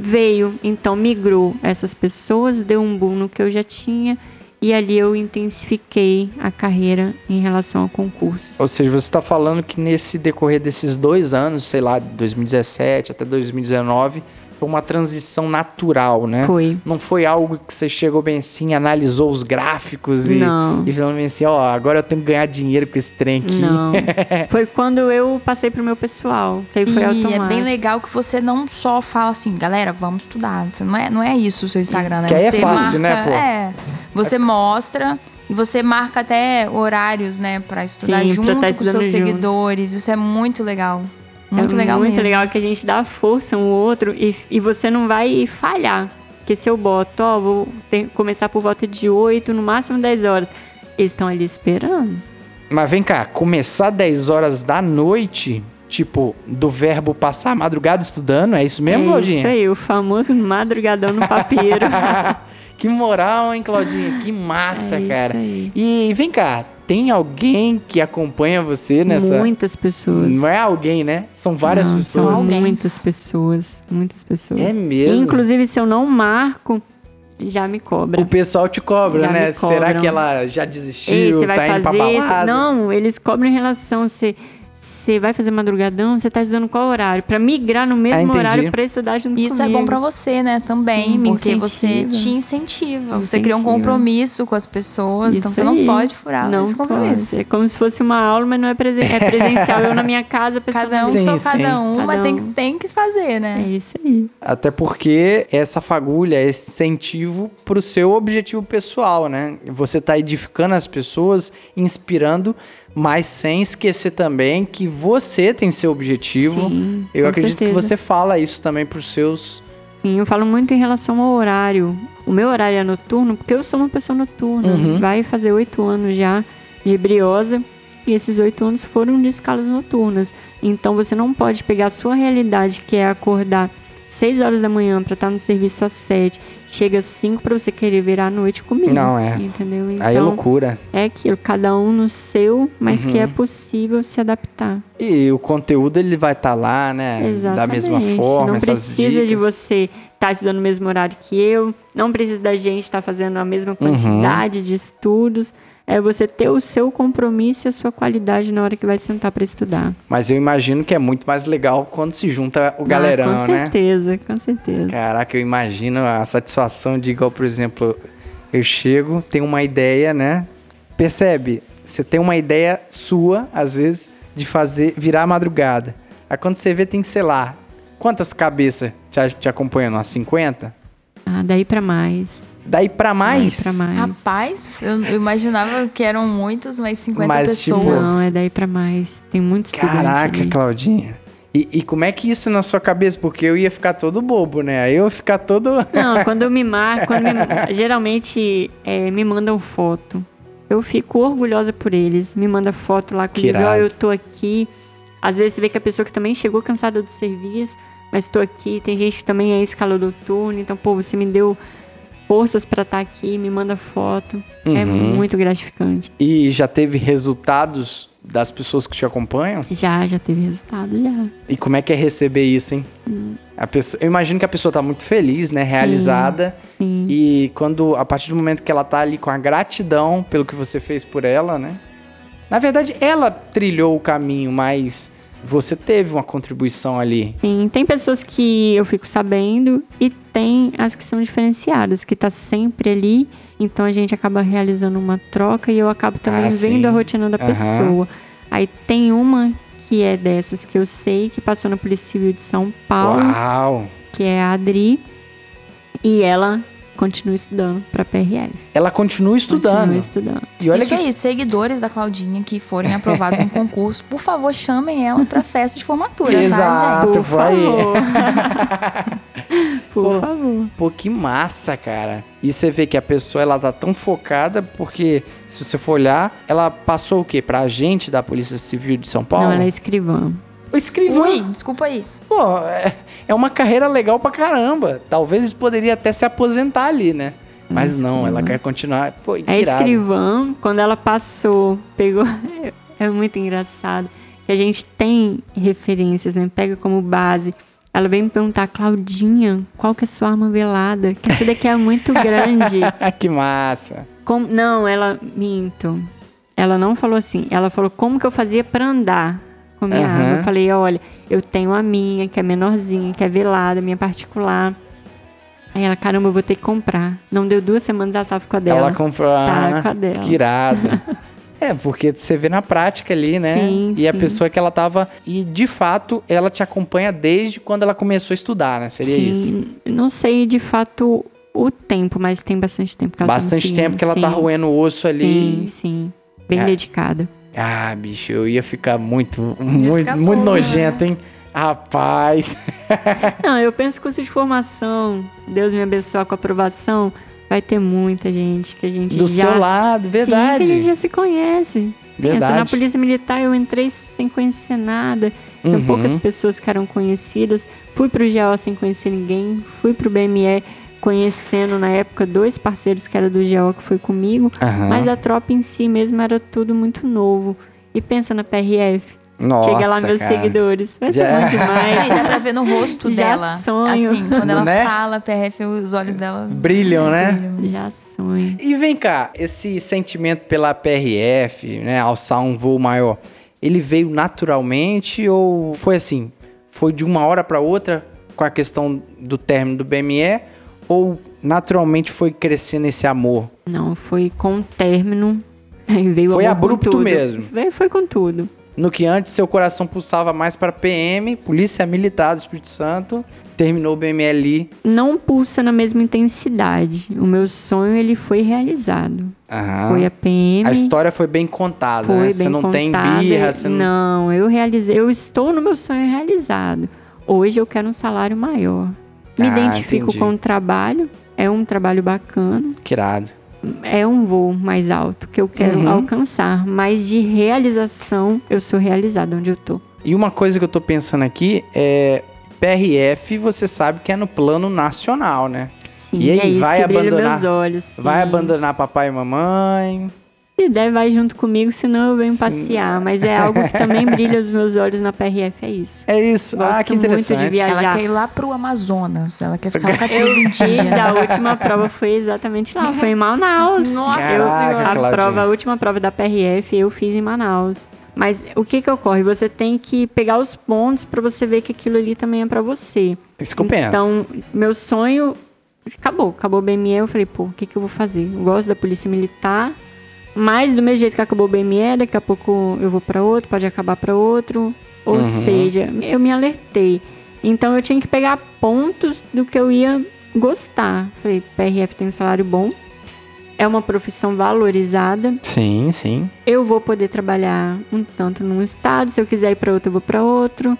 veio, então migrou essas pessoas, deu um boom no que eu já tinha e ali eu intensifiquei a carreira em relação a concursos. Ou seja, você está falando que nesse decorrer desses dois anos, sei lá, de 2017 até 2019, foi uma transição natural, né? Foi. Não foi algo que você chegou bem assim, analisou os gráficos e, Não. e falou bem assim, ó, agora eu tenho que ganhar dinheiro com esse trem aqui. Não. Foi quando eu passei pro meu pessoal, que aí foi e automático. é bem legal que você não só fala assim, galera, vamos estudar. Você não é, não é isso o seu Instagram, né? Que aí é você fácil, né, marca, pô? É. Você mostra e você marca até horários, né, pra estudar Sim, pra junto tá com seus junto. seguidores. Isso é muito legal. Muito é legal muito mesmo. legal que a gente dá força um ao outro e, e você não vai falhar. Porque se eu boto, ó, vou ter- começar por volta de 8, no máximo 10 horas. Eles estão ali esperando. Mas vem cá, começar 10 horas da noite, tipo, do verbo passar a madrugada estudando, é isso mesmo, é Claudinha? isso aí, o famoso madrugadão no papiro. que moral, hein, Claudinha? Que massa, É isso cara. aí. E vem cá, tem alguém que acompanha você nessa. Muitas pessoas. Não é alguém, né? São várias Não, pessoas. São Alguém. muitas pessoas. Muitas pessoas. É mesmo. Inclusive, se eu não marco, já me cobra. O pessoal te cobra, Já né? Será que ela já desistiu? Ei, você vai tá indo pra fazer isso? Não, eles cobram em relação. Você, você vai fazer madrugadão, você tá estudando qual horário? Pra migrar no mesmo entendi. horário pra estudar junto Isso comigo. é bom pra você, né, também, Sim, porque você incentiva. te incentiva. Você cria um compromisso com as pessoas, então Isso você não aí. pode furar não esse compromisso. pode. É como se fosse uma aula, mas não é, presen é presencial. Eu na minha casa, a pessoa Cada um Sim, só sim. cada um, Cada mas tem, um. que- tem que fazer, É né? isso aí. Até porque essa fagulha é esse incentivo pro seu objetivo pessoal, né? Você tá edificando as pessoas, inspirando, mas sem esquecer também que você tem seu objetivo. Sim, Eu acredito que certeza. você fala isso também pros seus. Sim, eu falo muito em relação ao horário. O meu horário é noturno, porque eu sou uma pessoa noturna. Uhum. Vai fazer oito anos já de briosa. E esses oito anos foram de escalas noturnas. Então você não pode pegar a sua realidade, que é acordar seis horas da manhã pra estar no serviço às sete. Chega às cinco pra você querer virar à noite comigo. Não, é. Entendeu? Então, Aí é loucura. é aquilo, cada um no seu, mas que Uhum. é possível se adaptar. E o conteúdo ele vai estar lá, né? Exatamente. Da mesma forma, Não precisa de dicas. você estar estudando no mesmo horário que eu. Não precisa da gente estar fazendo a mesma Uhum. quantidade de estudos. É você ter o seu compromisso e a sua qualidade na hora que vai sentar para estudar. Mas eu imagino que é muito mais legal quando se junta o galerão, ah, com né? certeza, com certeza. Caraca, eu imagino a satisfação de igual, por exemplo, Eu chego, tenho uma ideia, né? Percebe? Você tem uma ideia sua, às vezes, de fazer virar a madrugada. Aí quando você vê, tem, sei lá, quantas cabeças te, te acompanhando? Umas 50? Ah, daí pra mais. Daí pra mais? Daí pra mais. Rapaz, eu, eu imaginava que eram muitos, mas 50 Mas, tipo, pessoas. Não, é daí pra mais. Tem muitos estudantes Caraca, ali. Claudinha. E, e como é que isso na sua cabeça? Porque eu ia ficar todo bobo, né? Aí eu ia ficar todo. Não, quando eu me marco, quando me- geralmente é, me mandam foto. Eu fico orgulhosa por eles. Me manda foto lá comigo, ó, eu tô aqui. Às vezes você vê que a pessoa que também chegou cansada do serviço, mas tô aqui. Tem gente que também é escalador turno, então, pô, você me deu forças pra estar aqui, me manda foto. É Uhum. muito gratificante. E já teve resultados das pessoas que te acompanham? Já, já teve resultado, já. E como é que é receber isso, hein? A pessoa, eu imagino que a pessoa tá muito feliz, né? Realizada. Sim. E quando, a partir do momento que ela tá ali com a gratidão pelo que você fez por ela, né? Na verdade, ela trilhou o caminho, mas você teve uma contribuição ali. Sim, tem pessoas que eu fico sabendo e tem as que são diferenciadas, que tá sempre ali, então a gente acaba realizando uma troca e eu acabo também Ah, vendo a rotina da Aham. pessoa. Aí tem uma que é dessas que eu sei que passou na Polícia Civil de São Paulo, Uau! que é a Adri, e ela continua estudando para PRF. Ela continua estudando. Continua estudando. E olha Isso que aí, seguidores da Claudinha que forem aprovados em concurso, por favor, chamem ela pra festa de formatura, tá, Exato. gente? Por vai. favor. Por Pô. favor. Pô, que massa, cara. E você vê que a pessoa, ela tá tão focada, porque, se você for olhar, ela passou o quê? Pra agente da Polícia Civil de São Paulo? Não, ela é escrivã. O escrivão. Ui, desculpa aí. Pô, é, é uma carreira legal pra caramba. Talvez poderia até se aposentar ali, né? Mas não, ela quer continuar. Pô, É irado. escrivã, quando ela passou, pegou. É muito engraçado. Que a gente tem referências, né? Pega como base. Ela veio me perguntar, Claudinha, qual que é a sua arma velada? Que essa daqui é muito grande. que massa. Como- Não, ela. Minto. Ela não falou assim. Ela falou como que eu fazia pra andar com a minha Aham. arma. Eu falei, olha, eu tenho a minha, que é menorzinha, que é velada, minha particular. Aí ela, caramba, eu vou ter que comprar. Não deu duas semanas, ela tava com a dela. Ela comprou. Tá, com a dela. Que irado. É, porque você vê na prática ali, né? Sim, e a sim. pessoa que ela tava. E de fato, ela te acompanha desde quando ela começou a estudar, né? Seria isso. Sim, Não sei de fato o tempo, mas tem bastante tempo que ela tá Bastante seguindo, tempo que ela tá sim. roendo o osso ali. Sim, sim. Bem É. dedicada. Ah, bicho, eu ia ficar muito, muito, ficar muito boa, nojento, hein? Rapaz. Não, eu penso que curso de formação, Deus me abençoe com a aprovação, vai ter muita gente que a gente Do já... seu lado, Sim, verdade. que a gente já se conhece. Pensa, na Verdade. Polícia Militar eu entrei sem conhecer nada. Tinha Uhum. poucas pessoas que eram conhecidas. Fui pro GO sem conhecer ninguém. Fui pro BME conhecendo na época dois parceiros que era do GO que foi comigo. Aham. Mas a tropa em si mesmo era tudo muito novo. E pensa na PRF. Nossa, Chega lá meus cara. seguidores. Vai ser Já- bom Aí demais. dá pra ver no rosto Já dela. sonho. Assim, quando ela Né? fala PRF, os olhos dela Brilham, né? Já sonho. E vem cá, esse sentimento pela PRF, né, alçar um voo maior, ele veio naturalmente ou foi assim? Foi de uma hora para outra com a questão do término do BME ou naturalmente foi crescendo esse amor? Não, foi com o término. Aí veio o Foi abrupto mesmo. Veio- Foi com tudo. No que antes seu coração pulsava mais para PM, Polícia Militar do Espírito Santo, terminou o BME ali. Não pulsa na mesma intensidade. O meu sonho, ele foi realizado. Aham. Foi a PM. A história foi bem contada, foi né? bem Você não tem contada. birra, você não... Não, eu realizei. Eu estou no meu sonho realizado. Hoje eu quero um salário maior. Me Ah, identifico entendi. com o trabalho. É um trabalho bacana. Que irado. É um voo mais alto que eu quero Uhum. alcançar. Mas de realização, eu sou realizada onde eu tô. E uma coisa que eu tô pensando aqui é PRF, você sabe que é no plano nacional, né? Sim, E aí, é isso vai abandonar- meus olhos. Vai abandonar papai e mamãe. Se der, vai junto comigo, senão eu venho Sim. passear. Mas é algo que também brilha os meus olhos na PRF, é isso. É isso. Gosto ah, que muito de interessante. viajar. Ela quer ir lá pro Amazonas. Ela quer ficar com a Eu fiz, indígena. a última prova foi exatamente lá, foi em Manaus. Nossa Caraca. A Claudinha. prova, a última prova da PRF eu fiz em Manaus. Mas o que que ocorre? Você tem que pegar os pontos pra você ver que aquilo ali também é pra você. Isso que eu penso. Então, meu sonho acabou, acabou o BME. Eu falei, pô, o que, que eu vou fazer? Eu gosto da polícia militar, mas do mesmo jeito que acabou o BME, daqui a pouco eu vou para outro, pode acabar para outro. Ou Uhum. seja, eu me alertei. Então eu tinha que pegar pontos do que eu ia gostar. Falei, PRF tem um salário bom, é uma profissão valorizada. Sim, sim. Eu vou poder trabalhar um tanto num estado, se eu quiser ir para outro, eu vou para outro.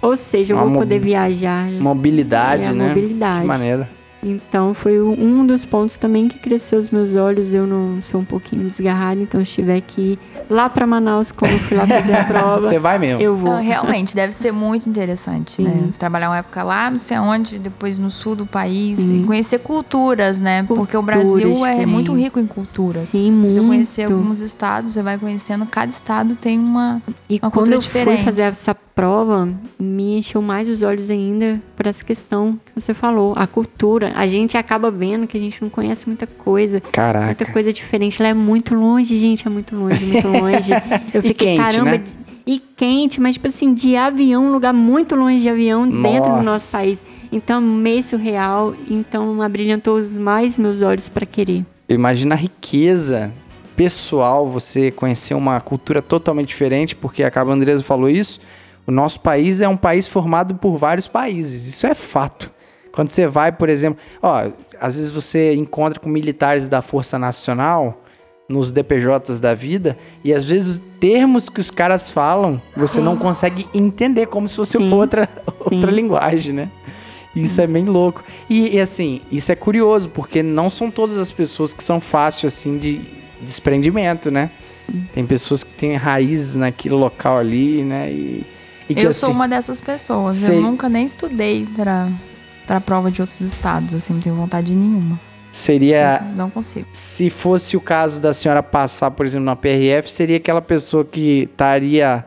Ou seja, eu Uma vou poder viajar. Mobilidade, É, né? mobilidade. Que maneira. Então foi um dos pontos também que cresceu os meus olhos. Eu não sou um pouquinho desgarrada, então se tiver que ir lá para Manaus, como eu fui lá fazer a prova, Você vai mesmo. eu vou. Não, realmente, deve ser muito interessante, né? Sim. Você trabalhar uma época lá, não sei aonde, depois no sul do país, Sim. e conhecer culturas, né? Porque o Brasil é muito rico em culturas. Sim, Se você conhecer muito. alguns estados, você vai conhecendo, cada estado tem uma. E uma quando cultura eu fui diferente. fazer essa prova, me encheu mais os olhos ainda por essa questão que você falou, a cultura. A gente acaba vendo que a gente não conhece muita coisa. Caraca. Muita coisa diferente. Ela é muito longe, gente, é muito longe, muito longe. Eu fiquei, quente, caramba. né? E quente, mas tipo assim, de avião, um lugar muito longe de avião, dentro do Nossa. nosso país. Então, meio surreal. Então, abrilhantou mais meus olhos para querer. Imagina a riqueza pessoal você conhecer uma cultura totalmente diferente, porque a Cabo Andresa falou isso. O nosso país é um país formado por vários países, isso é fato. Quando você vai, por exemplo, ó, às vezes você encontra com militares da Força Nacional nos DPJs da vida e às vezes os termos que os caras falam você não consegue entender como se fosse Sim, outra outra sim. linguagem, né? Isso é bem louco. E, e, assim, isso é curioso, porque não são todas as pessoas que são fáceis assim de desprendimento, né? Tem pessoas que têm raízes naquele local ali, né? E, e que, eu assim, sou uma dessas pessoas. sei- Eu nunca nem estudei pra, pra prova de outros estados, assim, não tenho vontade nenhuma. Seria. Não consigo. Se fosse o caso da senhora passar, por exemplo, na PRF, seria aquela pessoa que estaria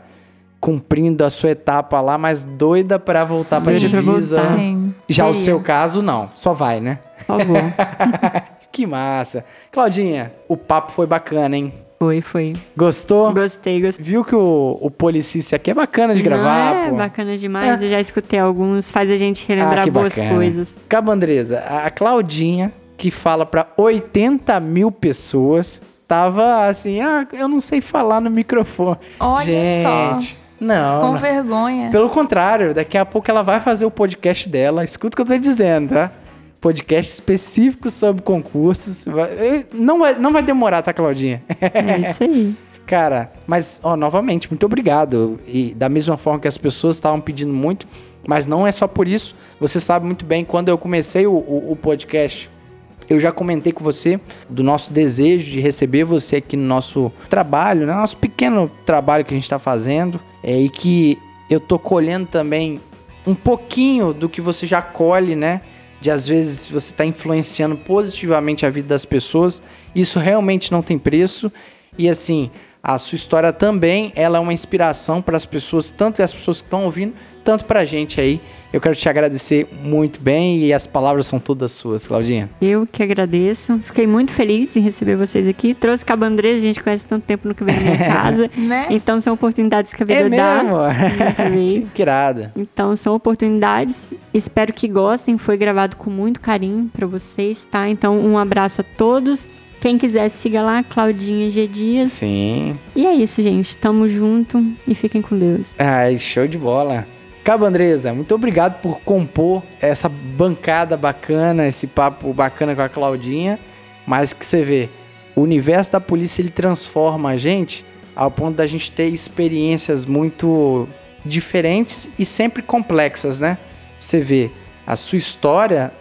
cumprindo a sua etapa lá, mas doida pra voltar pra divisa. voltar. Sim. Já o seria. seu caso, não. Só vai, né? Por favor. Que massa. Claudinha, o papo foi bacana, hein? Foi, foi. Gostou? Gostei, gostei. Viu que o, o Policícia aqui é bacana de gravar, Não, é pô. bacana demais. Eu já escutei alguns, faz a gente relembrar Ah, boas bacana. coisas. Cabandresa, a a Claudinha, que fala pra 80 mil pessoas, tava assim, ah, eu não sei falar no microfone. Olha Gente, só. Não, Com não. vergonha. Pelo contrário, daqui a pouco ela vai fazer o podcast dela. Escuta o que eu tô dizendo, tá? Podcast específico sobre concursos. Vai- Não vai, não vai demorar, tá, Claudinha? É isso aí. Cara, mas, ó, novamente, muito obrigado. E da mesma forma que as pessoas estavam pedindo muito, mas não é só por isso. Você sabe muito bem, quando eu comecei o, o- o podcast, eu já comentei com você do nosso desejo de receber você aqui no nosso trabalho, né? Nosso pequeno trabalho que a gente está fazendo. É, e que eu tô colhendo também um pouquinho do que você já colhe, né? De às vezes você tá influenciando positivamente a vida das pessoas. Isso realmente não tem preço. E assim, a sua história também, ela é uma inspiração para as pessoas, tanto as pessoas que estão ouvindo, tanto pra gente aí. Eu quero te agradecer muito bem e as palavras são todas suas, Claudinha. Eu que agradeço. Fiquei muito feliz em receber vocês aqui. Trouxe Cabandresa, a gente conhece tanto tempo no que vem na minha casa. Né? Então são oportunidades que a vida É dá. mesmo? Também. que, que irada. Então são oportunidades. Espero que gostem. Foi gravado com muito carinho pra vocês, tá? Então um abraço a todos. Quem quiser, siga lá, Claudinha G Dias. Sim. E é isso, gente. Tamo junto e fiquem com Deus. Ai, show de bola. Cabo Andresa, muito obrigado por compor essa bancada bacana, esse papo bacana com a Claudinha. Mas que você vê, o universo da polícia ele transforma a gente ao ponto da gente ter experiências muito diferentes e sempre complexas, né? Você vê a sua história,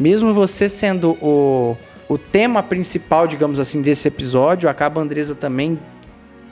mesmo você sendo o, o tema principal, digamos assim, desse episódio, a Cabo Andresa também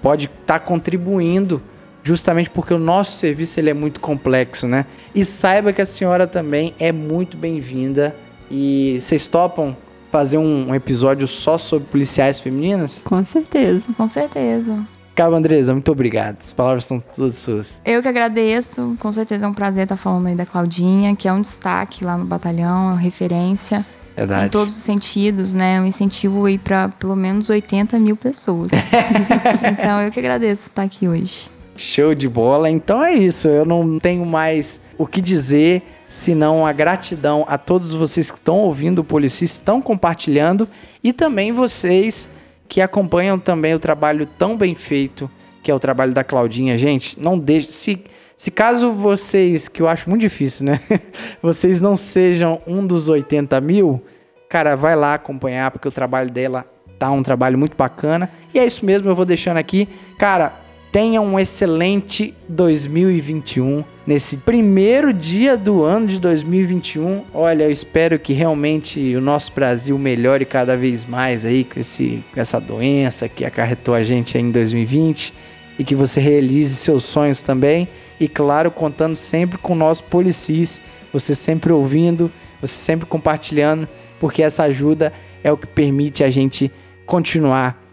pode estar contribuindo justamente porque o nosso serviço ele é muito complexo, né? E saiba que a senhora também é muito bem-vinda e vocês topam fazer um, um episódio só sobre policiais femininas? Com certeza. Com certeza. Cabo Andresa, muito obrigado. As palavras são todas suas. Eu que agradeço. Com certeza é um prazer estar falando aí da Claudinha, que é um destaque lá no batalhão, é uma referência Verdade. em todos os sentidos, né? Um incentivo aí para pelo menos 80 mil pessoas. então eu que agradeço estar aqui hoje. Show de bola. Então é isso. Eu não tenho mais o que dizer senão a gratidão a todos vocês que estão ouvindo o Policis, estão compartilhando e também vocês que acompanham também o trabalho tão bem feito que é o trabalho da Claudinha. Gente, não deixe. Se, se caso vocês, que eu acho muito difícil, né? vocês não sejam um dos 80 mil, cara, vai lá acompanhar, porque o trabalho dela tá um trabalho muito bacana. E é isso mesmo, eu vou deixando aqui. Cara, tenha um excelente 2021. Nesse primeiro dia do ano de 2021, olha, eu espero que realmente o nosso Brasil melhore cada vez mais aí com, esse, com essa doença que acarretou a gente em 2020 e que você realize seus sonhos também. E claro, contando sempre com nosso Policis, você sempre ouvindo, você sempre compartilhando, porque essa ajuda é o que permite a gente continuar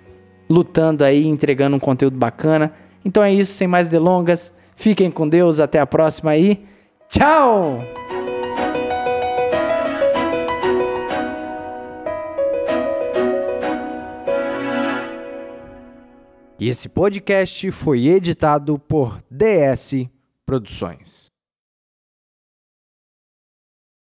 lutando aí, entregando um conteúdo bacana. Então é isso, sem mais delongas. Fiquem com Deus, até a próxima aí. Tchau! E esse podcast foi editado por DS Produções.